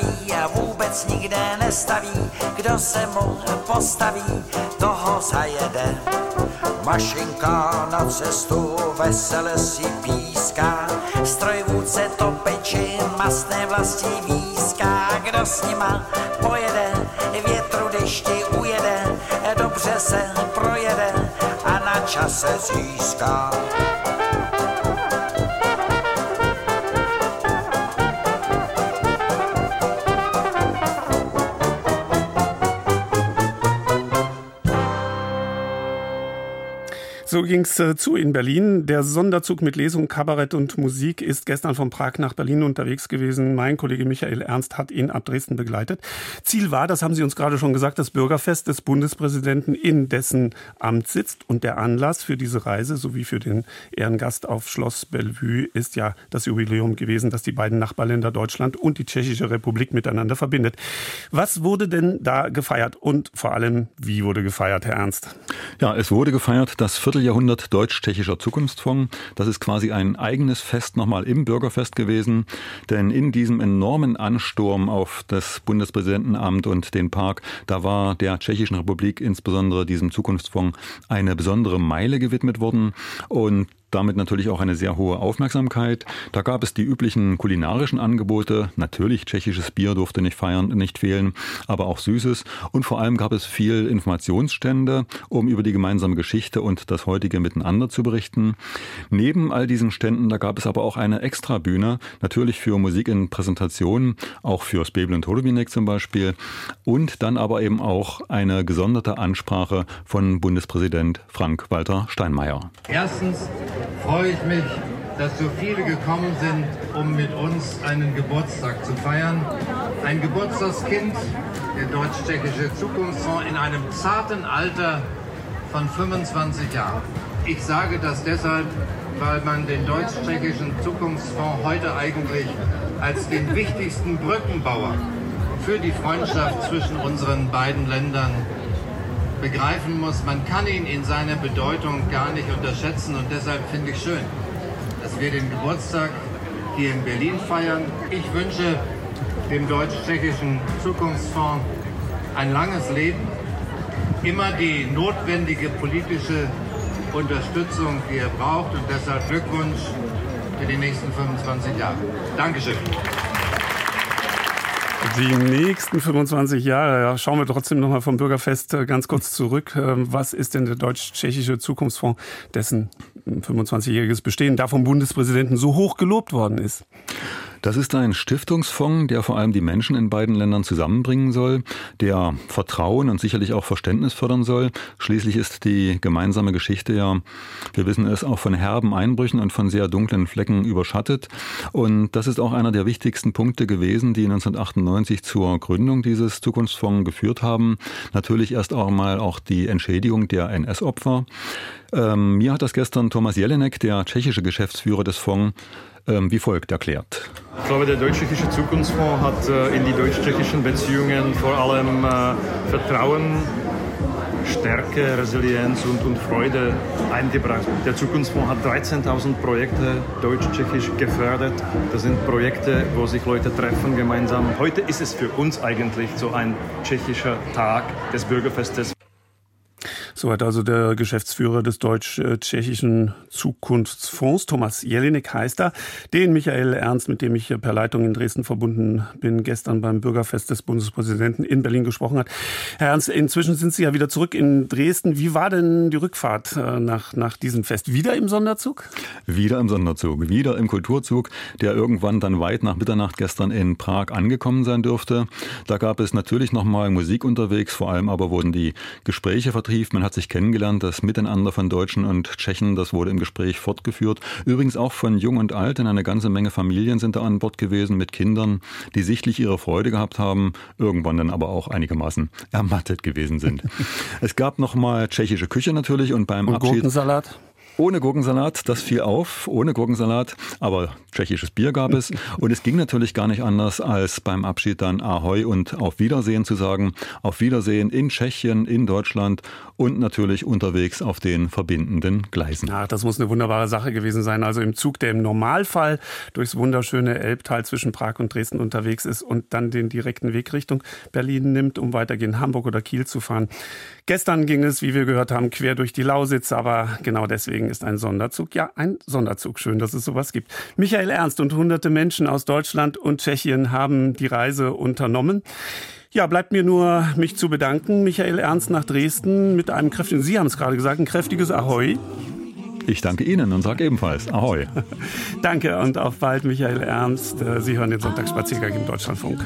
nestaví a vůbec nikde nestaví, kdo se mu postaví, toho zajede. Mašinka na cestu vesele si píská, strojvůdce topeči, masné vlasti výská, kdo s nima pojede, větru dešti ujede, dobře se projede, čase získá. So ging es äh, zu in Berlin. Der Sonderzug mit Lesung, Kabarett und Musik ist gestern von Prag nach Berlin unterwegs gewesen. Mein Kollege Michael Ernst hat ihn ab Dresden begleitet. Ziel war, das haben Sie uns gerade schon gesagt, das Bürgerfest des Bundespräsidenten in dessen Amt sitzt. Und der Anlass für diese Reise sowie für den Ehrengast auf Schloss Bellevue ist ja das Jubiläum gewesen, das die beiden Nachbarländer Deutschland und die Tschechische Republik miteinander verbindet. Was wurde denn da gefeiert und vor allem, wie wurde gefeiert, Herr Ernst? Ja, es wurde gefeiert, das Viertel Vierteljahrhundert Deutsch-Tschechischer Zukunftsfonds. Das ist quasi ein eigenes Fest nochmal im Bürgerfest gewesen, denn in diesem enormen Ansturm auf das Bundespräsidentenamt und den Park, da war der Tschechischen Republik insbesondere diesem Zukunftsfonds eine besondere Meile gewidmet worden und damit natürlich auch eine sehr hohe Aufmerksamkeit. Da gab es die üblichen kulinarischen Angebote. Natürlich tschechisches Bier durfte nicht feiern, nicht fehlen, aber auch Süßes. Und vor allem gab es viel Informationsstände, um über die gemeinsame Geschichte und das heutige Miteinander zu berichten. Neben all diesen Ständen, da gab es aber auch eine Extrabühne, natürlich für Musik in Präsentationen, auch für Spebel und Holobinek zum Beispiel. Und dann aber eben auch eine gesonderte Ansprache von Bundespräsident Frank-Walter Steinmeier. Erstens freue ich mich, dass so viele gekommen sind, um mit uns einen Geburtstag zu feiern. Ein Geburtstagskind, der Deutsch-Tschechische Zukunftsfonds, in einem zarten Alter von 25 Jahren. Ich sage das deshalb, weil man den Deutsch-Tschechischen Zukunftsfonds heute eigentlich als den wichtigsten Brückenbauer für die Freundschaft zwischen unseren beiden Ländern begreifen muss, man kann ihn in seiner Bedeutung gar nicht unterschätzen und deshalb finde ich schön, dass wir den Geburtstag hier in Berlin feiern. Ich wünsche dem Deutsch-Tschechischen Zukunftsfonds ein langes Leben, immer die notwendige politische Unterstützung, die er braucht und deshalb Glückwunsch für die nächsten 25 Jahre. Dankeschön. Die nächsten 25 Jahre, ja, schauen wir trotzdem noch mal vom Bürgerfest äh, ganz kurz zurück. Ähm, was ist denn der deutsch-tschechische Zukunftsfonds, dessen 25-jähriges Bestehen da vom Bundespräsidenten so hoch gelobt worden ist? Das ist ein Stiftungsfonds, der vor allem die Menschen in beiden Ländern zusammenbringen soll, der Vertrauen und sicherlich auch Verständnis fördern soll. Schließlich ist die gemeinsame Geschichte ja, wir wissen es, auch von herben Einbrüchen und von sehr dunklen Flecken überschattet. Und das ist auch einer der wichtigsten Punkte gewesen, die 1998 zur Gründung dieses Zukunftsfonds geführt haben. Natürlich erst auch mal auch die Entschädigung der NS-Opfer. Ähm, mir hat das gestern Thomas Jelinek, der tschechische Geschäftsführer des Fonds, ähm, wie folgt erklärt. Ich glaube, der Deutsch-Tschechische Zukunftsfonds hat äh, in die deutsch-tschechischen Beziehungen vor allem äh, Vertrauen Stärke, Resilienz und, und Freude eingebracht. Der Zukunftsfonds hat 13.000 Projekte deutsch-tschechisch gefördert. Das sind Projekte, wo sich Leute treffen gemeinsam. Heute ist es für uns eigentlich so ein tschechischer Tag des Bürgerfestes. So hat also der Geschäftsführer des deutsch-tschechischen Zukunftsfonds, Thomas Jelinek heißt er, den Michael Ernst, mit dem ich per Leitung in Dresden verbunden bin, gestern beim Bürgerfest des Bundespräsidenten in Berlin gesprochen hat. Herr Ernst, inzwischen sind Sie ja wieder zurück in Dresden. Wie war denn die Rückfahrt äh, nach, nach diesem Fest? Wieder im Sonderzug? Wieder im Sonderzug, wieder im Kulturzug, der irgendwann dann weit nach Mitternacht gestern in Prag angekommen sein dürfte. Da gab es natürlich nochmal Musik unterwegs, vor allem aber wurden die Gespräche vertieft. Man hat sich kennengelernt, das Miteinander von Deutschen und Tschechen, das wurde im Gespräch fortgeführt. Übrigens auch von Jung und Alt, denn eine ganze Menge Familien sind da an Bord gewesen mit Kindern, die sichtlich ihre Freude gehabt haben, irgendwann dann aber auch einigermaßen ermattet gewesen sind. es gab nochmal tschechische Küche natürlich und beim und Abschied... Gurkensalat? Ohne Gurkensalat, das fiel auf, ohne Gurkensalat, aber tschechisches Bier gab es. Und es ging natürlich gar nicht anders, als beim Abschied dann Ahoi und auf Wiedersehen zu sagen. Auf Wiedersehen in Tschechien, in Deutschland und natürlich unterwegs auf den verbindenden Gleisen. Ach, das muss eine wunderbare Sache gewesen sein. Also im Zug, der im Normalfall durchs wunderschöne Elbtal zwischen Prag und Dresden unterwegs ist und dann den direkten Weg Richtung Berlin nimmt, um weitergehend Hamburg oder Kiel zu fahren. Gestern ging es, wie wir gehört haben, quer durch die Lausitz, aber genau deswegen ist ein Sonderzug ja ein Sonderzug. Schön, dass es sowas gibt. Michael Ernst und hunderte Menschen aus Deutschland und Tschechien haben die Reise unternommen. Ja, bleibt mir nur, mich zu bedanken. Michael Ernst nach Dresden mit einem kräftigen, Sie haben es gerade gesagt, ein kräftiges Ahoi. Ich danke Ihnen und sage ebenfalls Ahoi. danke und auf bald, Michael Ernst. Sie hören den Sonntagsspaziergang im Deutschlandfunk.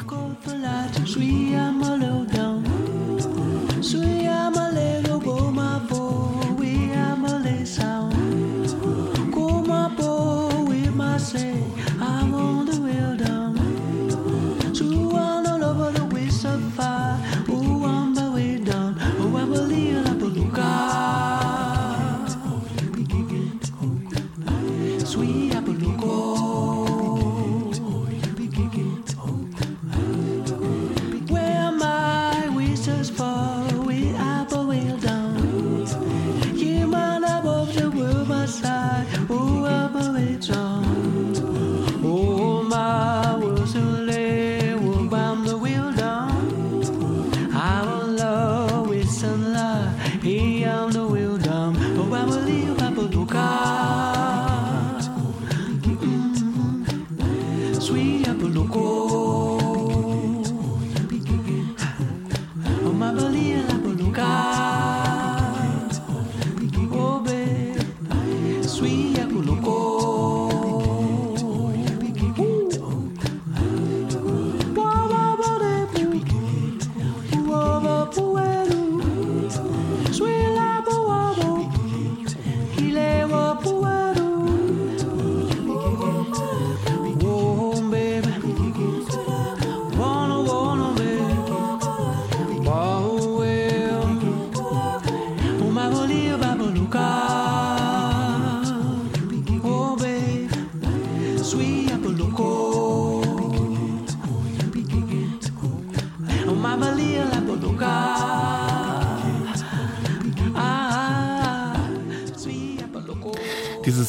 say I want the real down. True one all over the waste of fire. Oh, I'm the way down. Oh, I believe in a Apollo. Sweet Apollo.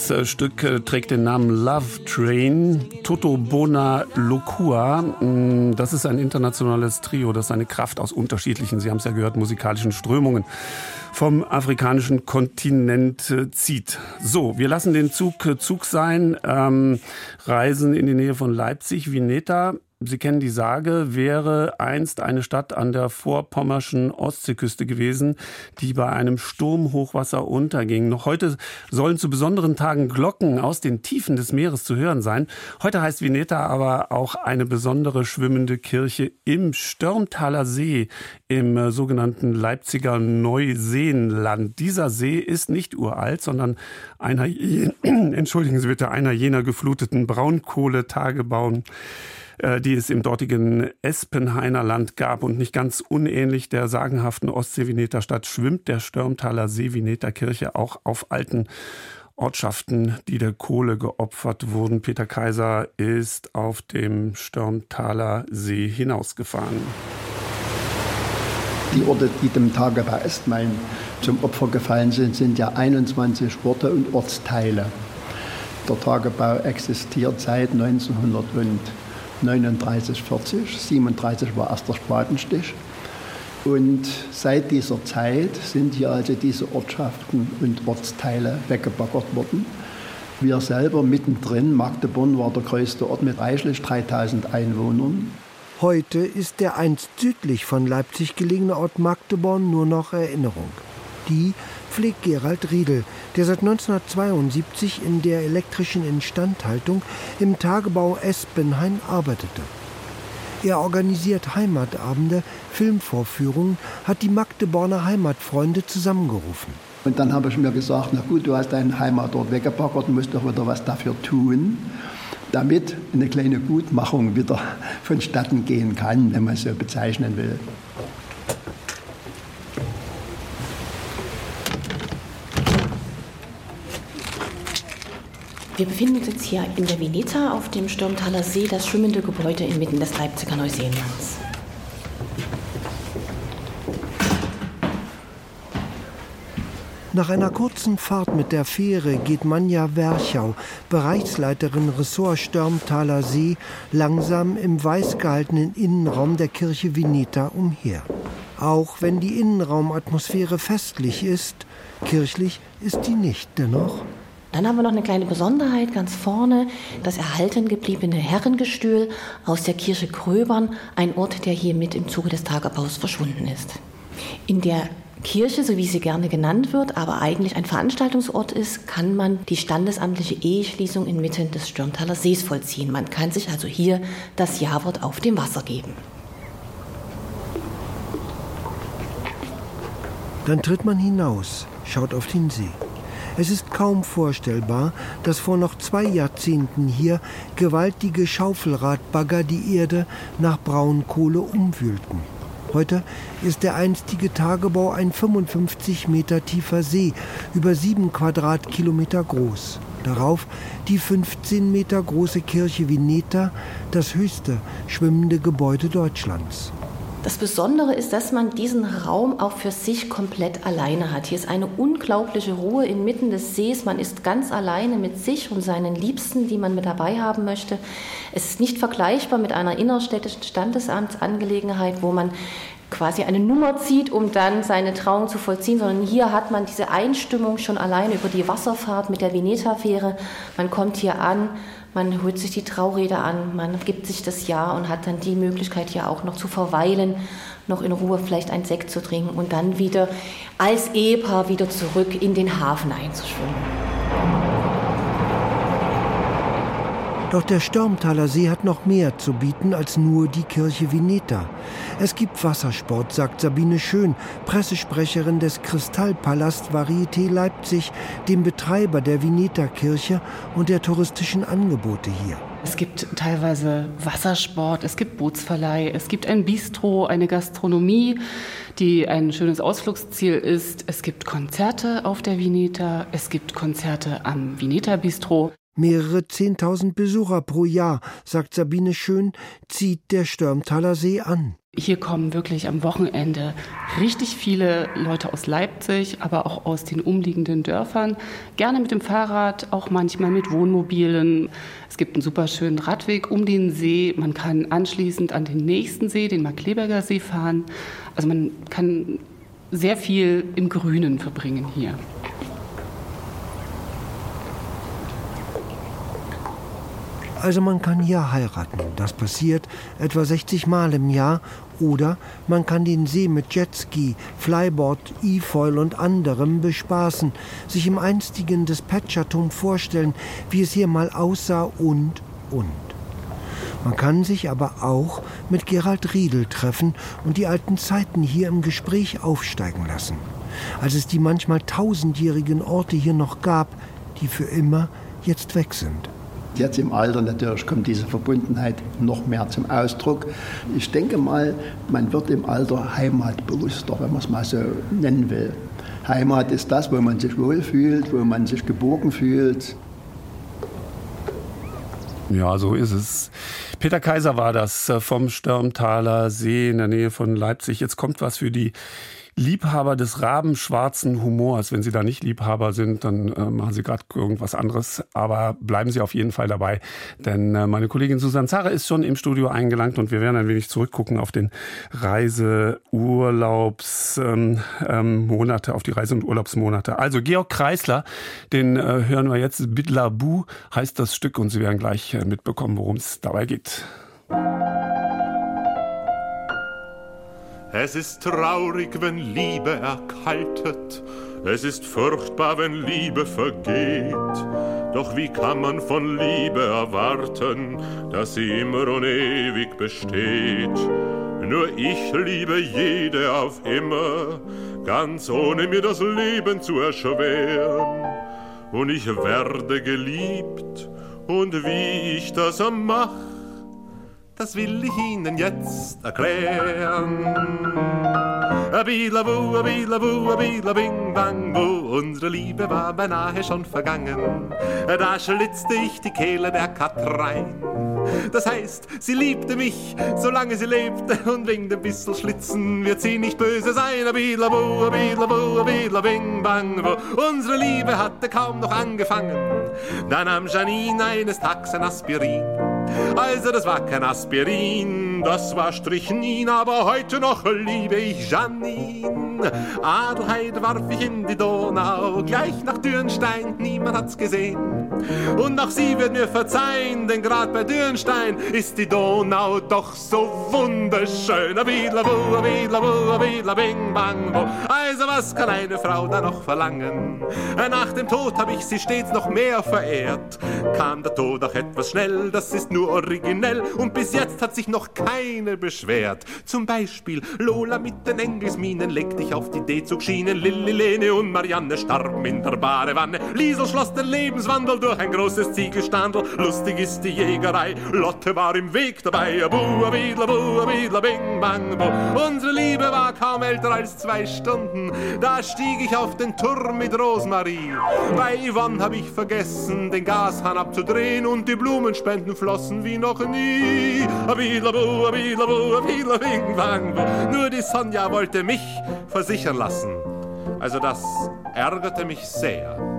Äh, Stück äh, trägt den Namen Love Train, Toto Bona Locua. Mm, das ist ein internationales Trio, das seine Kraft aus unterschiedlichen, Sie haben es ja gehört, musikalischen Strömungen vom afrikanischen Kontinent äh, zieht. So, wir lassen den Zug Zug sein, ähm, reisen in die Nähe von Leipzig, Vineta. Sie kennen die Sage, wäre einst eine Stadt an der vorpommerschen Ostseeküste gewesen, die bei einem Sturmhochwasser unterging. Noch heute sollen zu besonderen Tagen Glocken aus den Tiefen des Meeres zu hören sein. Heute heißt Vineta aber auch eine besondere schwimmende Kirche im Störmtaler See im äh, sogenannten Leipziger Neuseenland. Dieser See ist nicht uralt, sondern einer, entschuldigen Sie bitte, einer jener gefluteten Braunkohletagebauen, die es im dortigen Espenhainer Land gab. Und nicht ganz unähnlich der sagenhaften Ostsee-Vineter Stadt schwimmt der Störmtaler See Vineter Kirche auch auf alten Ortschaften, die der Kohle geopfert wurden. Peter Kaiser ist auf dem Störmtaler See hinausgefahren. Die Orte, die dem Tagebau Estmain zum Opfer gefallen sind, sind ja 21 Orte und Ortsteile. Der Tagebau existiert seit 1939, 40. 37 war erst der Spatenstich. Und seit dieser Zeit sind hier also diese Ortschaften und Ortsteile weggebaggert worden. Wir selber mittendrin, Magdeburg war der größte Ort mit reichlich 3000 Einwohnern. Heute ist der einst südlich von Leipzig gelegene Ort Magdeborn nur noch Erinnerung. Die pflegt Gerald Riedel, der seit 1972 in der elektrischen Instandhaltung im Tagebau Espenhain arbeitete. Er organisiert Heimatabende, Filmvorführungen, hat die Magdeborner Heimatfreunde zusammengerufen. Und dann habe ich mir gesagt, na gut, du hast deinen Heimatort weggepackert, musst doch wieder was dafür tun damit eine kleine Gutmachung wieder vonstatten gehen kann, wenn man es so bezeichnen will. Wir befinden uns jetzt hier in der Veneta auf dem Sturmtaler See, das schwimmende Gebäude inmitten des Leipziger Neuseenlands. Nach einer kurzen Fahrt mit der Fähre geht Manja Werchau, Bereichsleiterin Ressort Störmtaler See, langsam im weiß gehaltenen Innenraum der Kirche Vineta umher. Auch wenn die Innenraumatmosphäre festlich ist, kirchlich ist die nicht dennoch. Dann haben wir noch eine kleine Besonderheit ganz vorne, das erhalten gebliebene Herrengestühl aus der Kirche Kröbern, ein Ort, der hier mit im Zuge des Tagebaus verschwunden ist. In der Kirche, so wie sie gerne genannt wird, aber eigentlich ein Veranstaltungsort ist, kann man die standesamtliche Eheschließung inmitten des Stürmtaler Sees vollziehen. Man kann sich also hier das Jawort auf dem Wasser geben. Dann tritt man hinaus, schaut auf den See. Es ist kaum vorstellbar, dass vor noch zwei Jahrzehnten hier gewaltige Schaufelradbagger die Erde nach Braunkohle umwühlten. Heute ist der einstige Tagebau ein 55 Meter tiefer See, über sieben Quadratkilometer groß. Darauf die 15 Meter große Kirche Vineta, das höchste schwimmende Gebäude Deutschlands. Das Besondere ist, dass man diesen Raum auch für sich komplett alleine hat. Hier ist eine unglaubliche Ruhe inmitten des Sees. Man ist ganz alleine mit sich und seinen Liebsten, die man mit dabei haben möchte. Es ist nicht vergleichbar mit einer innerstädtischen Standesamtsangelegenheit, wo man quasi eine Nummer zieht, um dann seine Trauung zu vollziehen, sondern hier hat man diese Einstimmung schon alleine über die Wasserfahrt mit der Veneta-Fähre. Man kommt hier an, man holt sich die Traurede an, man gibt sich das Ja und hat dann die Möglichkeit hier auch noch zu verweilen, noch in Ruhe vielleicht ein Sekt zu trinken und dann wieder als Ehepaar wieder zurück in den Hafen einzuschwimmen. Doch der Störmtaler See hat noch mehr zu bieten als nur die Kirche Vineta. Es gibt Wassersport, sagt Sabine Schön, Pressesprecherin des Kristallpalast Varieté Leipzig, dem Betreiber der Vineta-Kirche und der touristischen Angebote hier. Es gibt teilweise Wassersport, es gibt Bootsverleih, es gibt ein Bistro, eine Gastronomie, die ein schönes Ausflugsziel ist. Es gibt Konzerte auf der Vineta, es gibt Konzerte am Vineta Bistro. Mehrere Zehntausend Besucher pro Jahr, sagt Sabine Schön, zieht der Störmtaler See an. Hier kommen wirklich am Wochenende richtig viele Leute aus Leipzig, aber auch aus den umliegenden Dörfern. Gerne mit dem Fahrrad, auch manchmal mit Wohnmobilen. Es gibt einen super schönen Radweg um den See. Man kann anschließend an den nächsten See, den Markleberger See, fahren. Also man kann sehr viel im Grünen verbringen hier. Also man kann hier heiraten. Das passiert etwa 60 Mal im Jahr. Oder man kann den See mit Jetski, Flyboard, E-Foil und anderem bespaßen, sich im einstigen Dispatcherturm vorstellen, wie es hier mal aussah und, und. Man kann sich aber auch mit Gerald Riedel treffen und die alten Zeiten hier im Gespräch aufsteigen lassen. Als es die manchmal tausendjährigen Orte hier noch gab, die für immer jetzt weg sind. Jetzt im Alter natürlich kommt diese Verbundenheit noch mehr zum Ausdruck. Ich denke mal, man wird im Alter heimatbewusster, wenn man es mal so nennen will. Heimat ist das, wo man sich wohlfühlt, wo man sich geborgen fühlt. Ja, so ist es. Peter Kaiser war das äh, vom Störmtaler See in der Nähe von Leipzig. Jetzt kommt was für die Liebhaber des rabenschwarzen Humors. Wenn Sie da nicht Liebhaber sind, dann äh, machen Sie gerade irgendwas anderes. Aber bleiben Sie auf jeden Fall dabei. Denn äh, meine Kollegin Susanne Zara ist schon im Studio eingelangt und wir werden ein wenig zurückgucken auf den Reiseurlaubsmonate, ähm, ähm, auf die Reise- und Urlaubsmonate. Also Georg Kreisler, den äh, hören wir jetzt. Bidlabu heißt das Stück und Sie werden gleich äh, mitbekommen, worum es dabei geht. Es ist traurig, wenn Liebe erkaltet, es ist furchtbar, wenn Liebe vergeht. Doch wie kann man von Liebe erwarten, dass sie immer und ewig besteht? Nur ich liebe jede auf immer, ganz ohne mir das Leben zu erschweren. Und ich werde geliebt, und wie ich das mach, das will ich Ihnen jetzt erklären. Abilabu, abilabu, abilabing, bang, bo, unsere Liebe war beinahe schon vergangen. Da schlitzte ich die Kehle der Katrein. Das heißt, sie liebte mich, solange sie lebte, und wegen dem bissel Schlitzen wird sie nicht böse sein. Abilabu, abilabu, abilabing, bang, bo, unsere Liebe hatte kaum noch angefangen. Da nahm Janine eines Tages ein Aspirin. Also das war kein Aspirin, das war Strichnin, aber heute noch liebe ich Janine. Adelheid warf ich in die Donau, gleich nach Dürnstein, niemand hat's gesehen. Und auch sie wird mir verzeihen, denn grad bei Dürnstein ist die Donau doch so wunderschön. Abilabu, abilabu, abilabing, bang, bo. Also was kann eine Frau da noch verlangen? Nach dem Tod hab ich sie stets noch mehr verehrt. Kam der Tod auch etwas schnell, das ist nur originell und bis jetzt hat sich noch keine beschwert. Zum Beispiel Lola mit den Engelsminen legt dich auf die D-Zugschienen, Lilli, Lene und Marianne starben in der Badewanne. Liesel schloss den Lebenswandel durch ein großes Ziegelstandel. Lustig ist die Jägerei, Lotte war im Weg dabei. Abu, abidla, bu, abidla, bing, bang, bu. Unsere Liebe war kaum älter als zwei Stunden. Da stieg ich auf den Turm mit Rosmarie. Bei Yvonne hab ich vergessen, den Gashahn abzudrehen und die Blumenspenden flossen wie noch nie. Abilabu, abilabu, abilabing, bang, bu. Nur die Sonja wollte mich versichern lassen. Also das ärgerte mich sehr.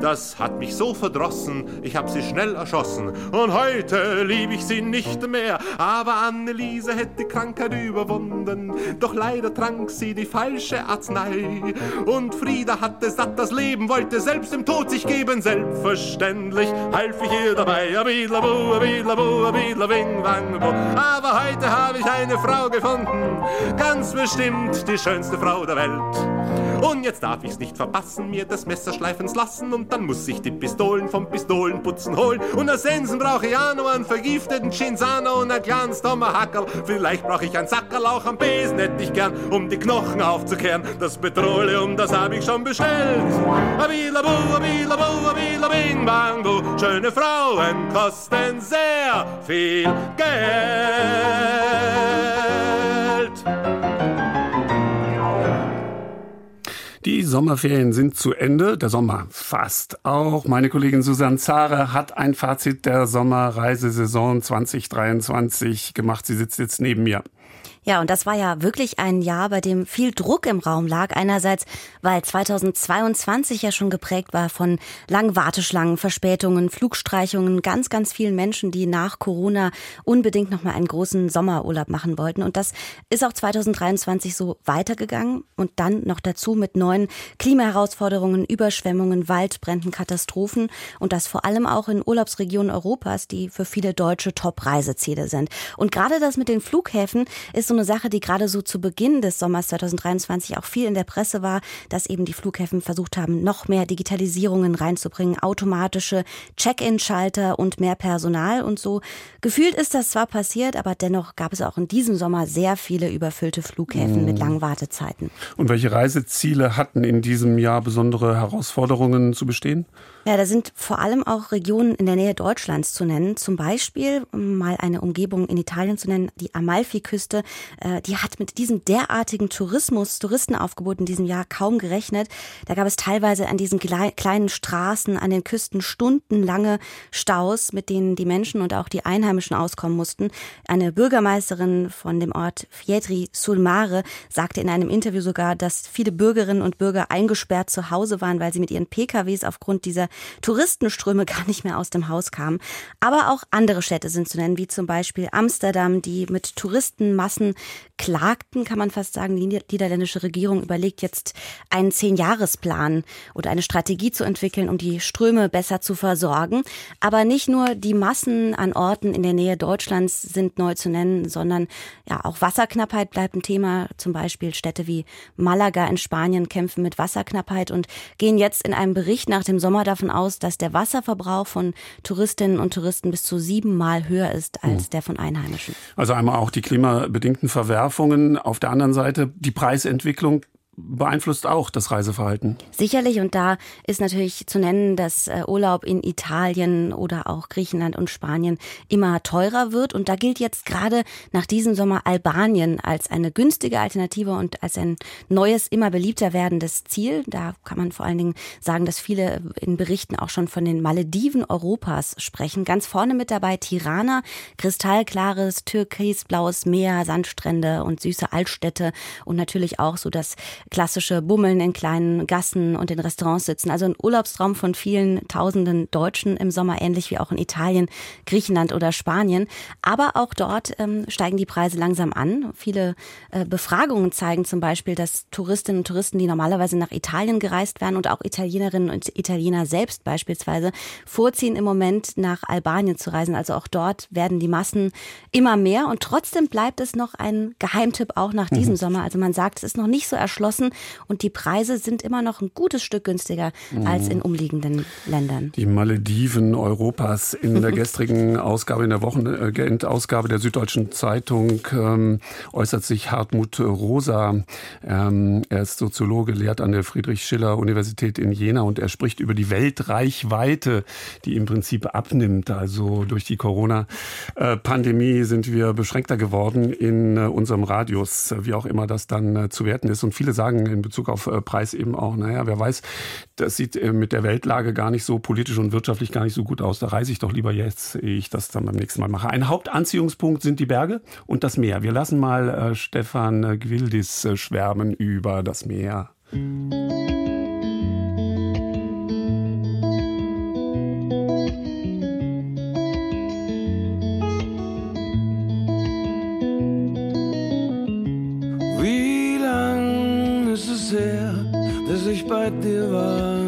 Das hat mich so verdrossen, ich hab sie schnell erschossen. Und heute lieb ich sie nicht mehr. Aber Anneliese hätte Krankheit überwunden. Doch leider trank sie die falsche Arznei. Und Frieda hatte satt das Leben, wollte selbst dem Tod sich geben. Selbstverständlich half ich ihr dabei. Abilabu, abilabu, abilabing, wang, bo. Aber heute habe ich eine Frau gefunden. Ganz bestimmt die schönste Frau der Welt. Und jetzt darf ich's nicht verpassen, mir das Messer schleifen's lassen und dann muss ich die Pistolen vom Pistolenputzen holen. Und als Sensen brauche ich auch noch einen vergifteten Chinsano und ein kleines Tomahackerl. Vielleicht brauche ich ein Sackerl auch am Besen, hätte ich gern, um die Knochen aufzukehren. Das Petroleum, das habe ich schon bestellt. Abilabu, abilabu, abilabing, bang. Schöne Frauen kosten sehr viel Geld. Die Sommerferien sind zu Ende, der Sommer fast auch. Meine Kollegin Susanne Zahre hat ein Fazit der Sommerreisesaison 2023 gemacht. Sie sitzt jetzt neben mir. Ja, und das war ja wirklich ein Jahr, bei dem viel Druck im Raum lag. Einerseits, weil 2022 ja schon geprägt war von langen Warteschlangen, Verspätungen, Flugstreichungen, ganz, ganz vielen Menschen, die nach Corona unbedingt nochmal einen großen Sommerurlaub machen wollten. Und das ist auch 2023 so weitergegangen. Und dann noch dazu mit neuen Klimaherausforderungen, Überschwemmungen, Waldbränden, Katastrophen. Und das vor allem auch in Urlaubsregionen Europas, die für viele Deutsche Top-Reiseziele sind. Und gerade das mit den Flughäfen ist so eine Sache, die gerade so zu Beginn des Sommers 2023 auch viel in der Presse war, dass eben die Flughäfen versucht haben, noch mehr Digitalisierungen reinzubringen, automatische Check-in-Schalter und mehr Personal und so. Gefühlt ist das zwar passiert, aber dennoch gab es auch in diesem Sommer sehr viele überfüllte Flughäfen mhm. mit langen Wartezeiten. Und welche Reiseziele hatten in diesem Jahr besondere Herausforderungen zu bestehen? Ja, da sind vor allem auch Regionen in der Nähe Deutschlands zu nennen. Zum Beispiel, um mal eine Umgebung in Italien zu nennen, die Amalfiküste. Äh, die hat mit diesem derartigen Tourismus, Touristenaufgebot in diesem Jahr kaum gerechnet. Da gab es teilweise an diesen kleinen Straßen an den Küsten stundenlange Staus, mit denen die Menschen und auch die Einheimischen auskommen mussten. Eine Bürgermeisterin von dem Ort Fietri sul Mare sagte in einem Interview sogar, dass viele Bürgerinnen und Bürger eingesperrt zu Hause waren, weil sie mit ihren PKWs aufgrund dieser Touristenströme gar nicht mehr aus dem Haus kamen. Aber auch andere Städte sind zu nennen, wie zum Beispiel Amsterdam, die mit Touristenmassen klagten, kann man fast sagen. Die niederländische Regierung überlegt jetzt einen Zehn-Jahres-Plan oder eine Strategie zu entwickeln, um die Ströme besser zu versorgen. Aber nicht nur die Massen an Orten in der Nähe Deutschlands sind neu zu nennen, sondern ja auch Wasserknappheit bleibt ein Thema. Zum Beispiel Städte wie Malaga in Spanien kämpfen mit Wasserknappheit und gehen jetzt in einem Bericht nach dem Sommer davon aus, dass der Wasserverbrauch von Touristinnen und Touristen bis zu siebenmal höher ist als hm. der von Einheimischen. Also einmal auch die klimabedingten Verwerfungen, auf der anderen Seite die Preisentwicklung beeinflusst auch das Reiseverhalten. Sicherlich und da ist natürlich zu nennen, dass äh, Urlaub in Italien oder auch Griechenland und Spanien immer teurer wird und da gilt jetzt gerade nach diesem Sommer Albanien als eine günstige Alternative und als ein neues, immer beliebter werdendes Ziel. Da kann man vor allen Dingen sagen, dass viele in Berichten auch schon von den Malediven Europas sprechen. Ganz vorne mit dabei Tirana, kristallklares, türkisblaues Meer, Sandstrände und süße Altstädte und natürlich auch so das klassische Bummeln in kleinen Gassen und in Restaurants sitzen. Also ein Urlaubstraum von vielen tausenden Deutschen im Sommer, ähnlich wie auch in Italien, Griechenland oder Spanien. Aber auch dort ähm, steigen die Preise langsam an. Viele äh, Befragungen zeigen zum Beispiel, dass Touristinnen und Touristen, die normalerweise nach Italien gereist werden und auch Italienerinnen und Italiener selbst beispielsweise, vorziehen im Moment nach Albanien zu reisen. Also auch dort werden die Massen immer mehr und trotzdem bleibt es noch ein Geheimtipp auch nach diesem mhm. Sommer. Also man sagt, es ist noch nicht so erschlossen geschlossen und die Preise sind immer noch ein gutes Stück günstiger mhm. als in umliegenden Ländern. Die Malediven Europas in der gestrigen Ausgabe, in der Wochenendausgabe der Süddeutschen Zeitung ähm, äußert sich Hartmut Rosa. Ähm, er ist Soziologe, lehrt an der Friedrich-Schiller-Universität in Jena und er spricht über die Weltreichweite, die im Prinzip abnimmt. Also durch die Corona-Pandemie sind wir beschränkter geworden in äh, unserem Radius, wie auch immer das dann äh, zu werten ist. Und viele sagen, sagen in Bezug auf äh, Preis eben auch, naja, wer weiß, das sieht äh, mit der Weltlage gar nicht so politisch und wirtschaftlich gar nicht so gut aus. Da reise ich doch lieber jetzt, ehe ich das dann beim nächsten Mal mache. Ein Hauptanziehungspunkt sind die Berge und das Meer. Wir lassen mal äh, Stefan Gwildis schwärmen über das Meer. bei dir war,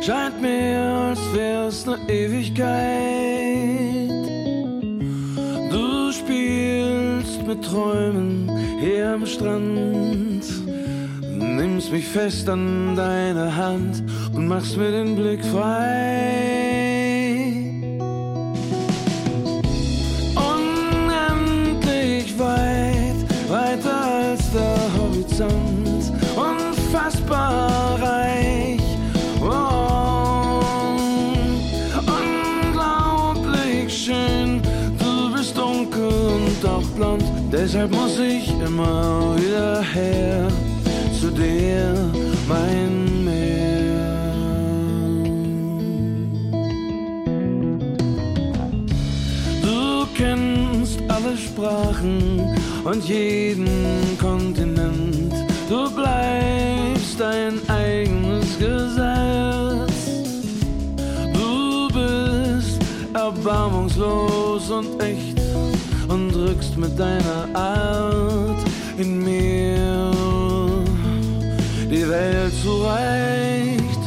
scheint mir, als wär's ne Ewigkeit. Du spielst mit Träumen hier am Strand, nimmst mich fest an deine Hand und machst mir den Blick frei. Unendlich weit, weiter als der Horizont unfassbar Deshalb muss ich immer wieder her zu dir, mein Meer. Du kennst alle Sprachen und jeden Kontinent. Du bleibst dein eigenes Gesetz. Du bist erbarmungslos und echt drückst mit deiner Art in mir die Welt zurecht.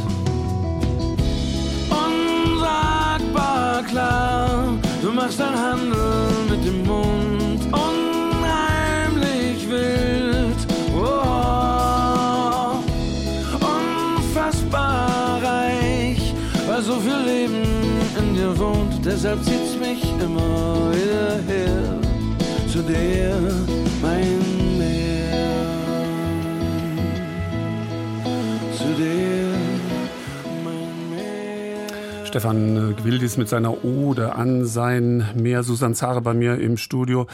Unsagbar klar, du machst dein Handel mit dem Mund unheimlich wild. Oh. so viel Leben in dir wohnt, deshalb zieht's mich immer wieder her zu dir, mein Meer. Zu dir, mein Meer. Stefan Gwildis mit seiner Ode an sein Meer. Susan Zare bei mir im Studio.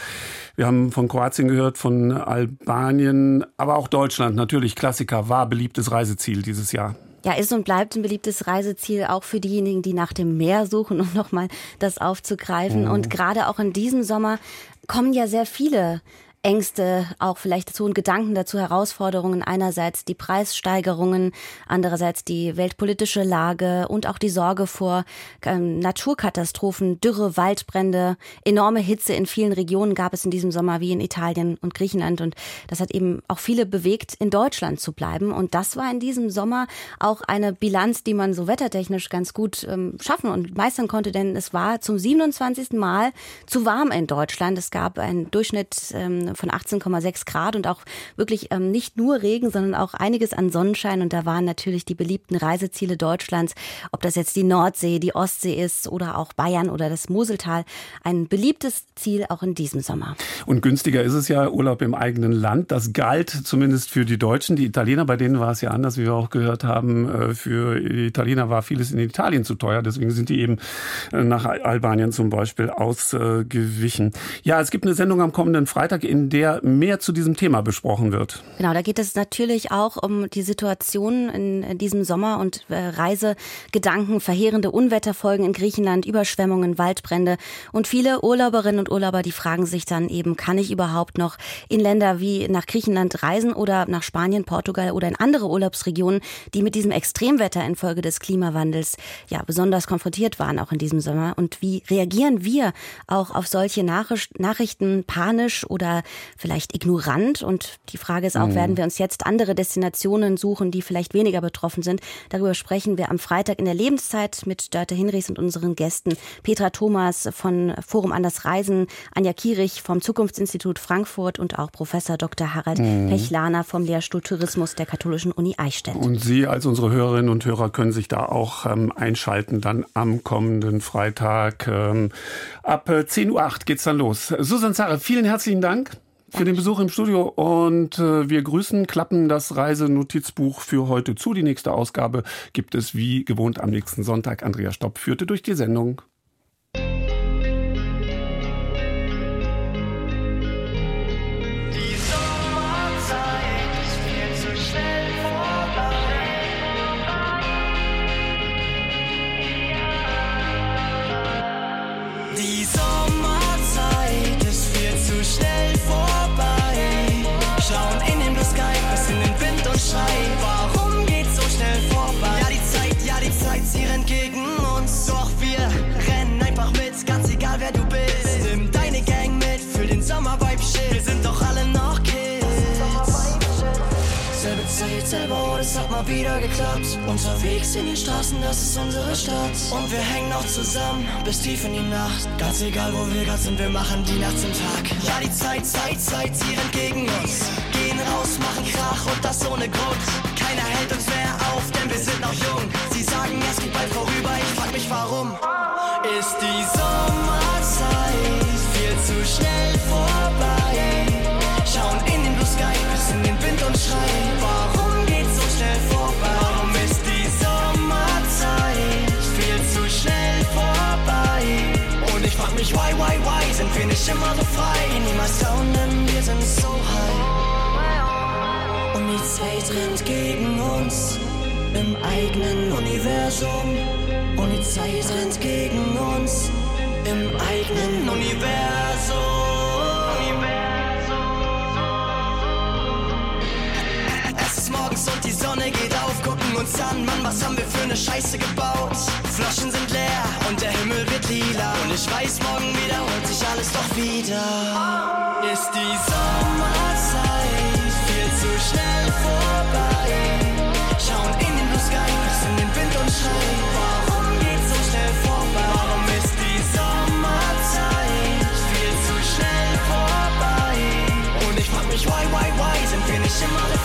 Wir haben von Kroatien gehört, von Albanien, aber auch Deutschland. Natürlich Klassiker, war beliebtes Reiseziel dieses Jahr. Ja, ist und bleibt ein beliebtes Reiseziel auch für diejenigen, die nach dem Meer suchen, um nochmal das aufzugreifen. Mhm. Und gerade auch in diesem Sommer kommen ja sehr viele Ängste, auch vielleicht dazu und Gedanken dazu, Herausforderungen. Einerseits die Preissteigerungen, andererseits die weltpolitische Lage und auch die Sorge vor ähm, Naturkatastrophen, Dürre, Waldbrände, enorme Hitze in vielen Regionen gab es in diesem Sommer wie in Italien und Griechenland. Und das hat eben auch viele bewegt, in Deutschland zu bleiben. Und das war in diesem Sommer auch eine Bilanz, die man so wettertechnisch ganz gut ähm, schaffen und meistern konnte, denn es war zum 27. Mal zu warm in Deutschland. Es gab einen Durchschnitt ähm, von 18,6 Grad und auch wirklich ähm, nicht nur Regen, sondern auch einiges an Sonnenschein. Und da waren natürlich die beliebten Reiseziele Deutschlands, ob das jetzt die Nordsee, die Ostsee ist oder auch Bayern oder das Moseltal, ein beliebtes Ziel auch in diesem Sommer. Und günstiger ist es ja Urlaub im eigenen Land. Das galt zumindest für die Deutschen. Die Italiener, bei denen war es ja anders, wie wir auch gehört haben. Äh, für die Italiener war vieles in Italien zu teuer. Deswegen sind die eben äh, nach Albanien zum Beispiel ausgewichen. Ja, es gibt eine Sendung am kommenden Freitag in in der mehr zu diesem Thema besprochen wird. Genau, da geht es natürlich auch um die Situation in diesem Sommer und äh, Reisegedanken, verheerende Unwetterfolgen in Griechenland, Überschwemmungen, Waldbrände und viele Urlauberinnen und Urlauber, die fragen sich dann eben, kann ich überhaupt noch in Länder wie nach Griechenland reisen oder nach Spanien, Portugal oder in andere Urlaubsregionen, die mit diesem Extremwetter infolge des Klimawandels ja besonders konfrontiert waren auch in diesem Sommer und wie reagieren wir auch auf solche Nachrichten panisch oder vielleicht ignorant. Und die Frage ist auch, mhm. werden wir uns jetzt andere Destinationen suchen, die vielleicht weniger betroffen sind? Darüber sprechen wir am Freitag in der Lebenszeit mit Dörte Hinrichs und unseren Gästen. Petra Thomas von Forum Anders Reisen, Anja Kierich vom Zukunftsinstitut Frankfurt und auch Professor Dr. Harald mhm. Pechlaner vom Lehrstuhl Tourismus der Katholischen Uni Eichstätt. Und Sie als unsere Hörerinnen und Hörer können sich da auch ähm, einschalten, dann am kommenden Freitag. Ähm, ab 10.08 Uhr geht's dann los. Susan Zare, vielen herzlichen Dank für den Besuch im Studio und äh, wir grüßen, klappen das Reisenotizbuch für heute zu. Die nächste Ausgabe gibt es wie gewohnt am nächsten Sonntag. Andrea Stopp führte durch die Sendung. Mal wieder geklappt. Unterwegs in den Straßen, das ist unsere Stadt. Und wir hängen noch zusammen bis tief in die Nacht. Ganz egal, wo wir gerade sind, wir machen die Nacht zum Tag. Ja, die Zeit, Zeit, Zeit, sie rennt gegen uns. Gehen raus, machen Krach und das ohne Grund. Keiner hält uns mehr auf, denn wir sind noch jung. Sie sagen, es geht bald vorüber, ich frag mich warum. Ist die immer so frei? Niemals down, denn wir sind so high. Und die Zeit rennt gegen uns im eigenen Universum. Und die Zeit rennt gegen uns im eigenen Universum. morgens und die Sonne geht auf, gucken uns an, Mann, was haben wir für eine Scheiße gebaut? Flaschen sind leer und der Himmel wird lila. Und ich weiß, morgen wiederholt sich alles doch wieder. Ist die Sommerzeit viel zu schnell vorbei? Schauen in den Blue Sky, in den Wind und schreien. Warum geht's so schnell vorbei? Warum ist die Sommerzeit viel zu schnell vorbei? Und ich frag mich, why, why, why sind wir nicht immer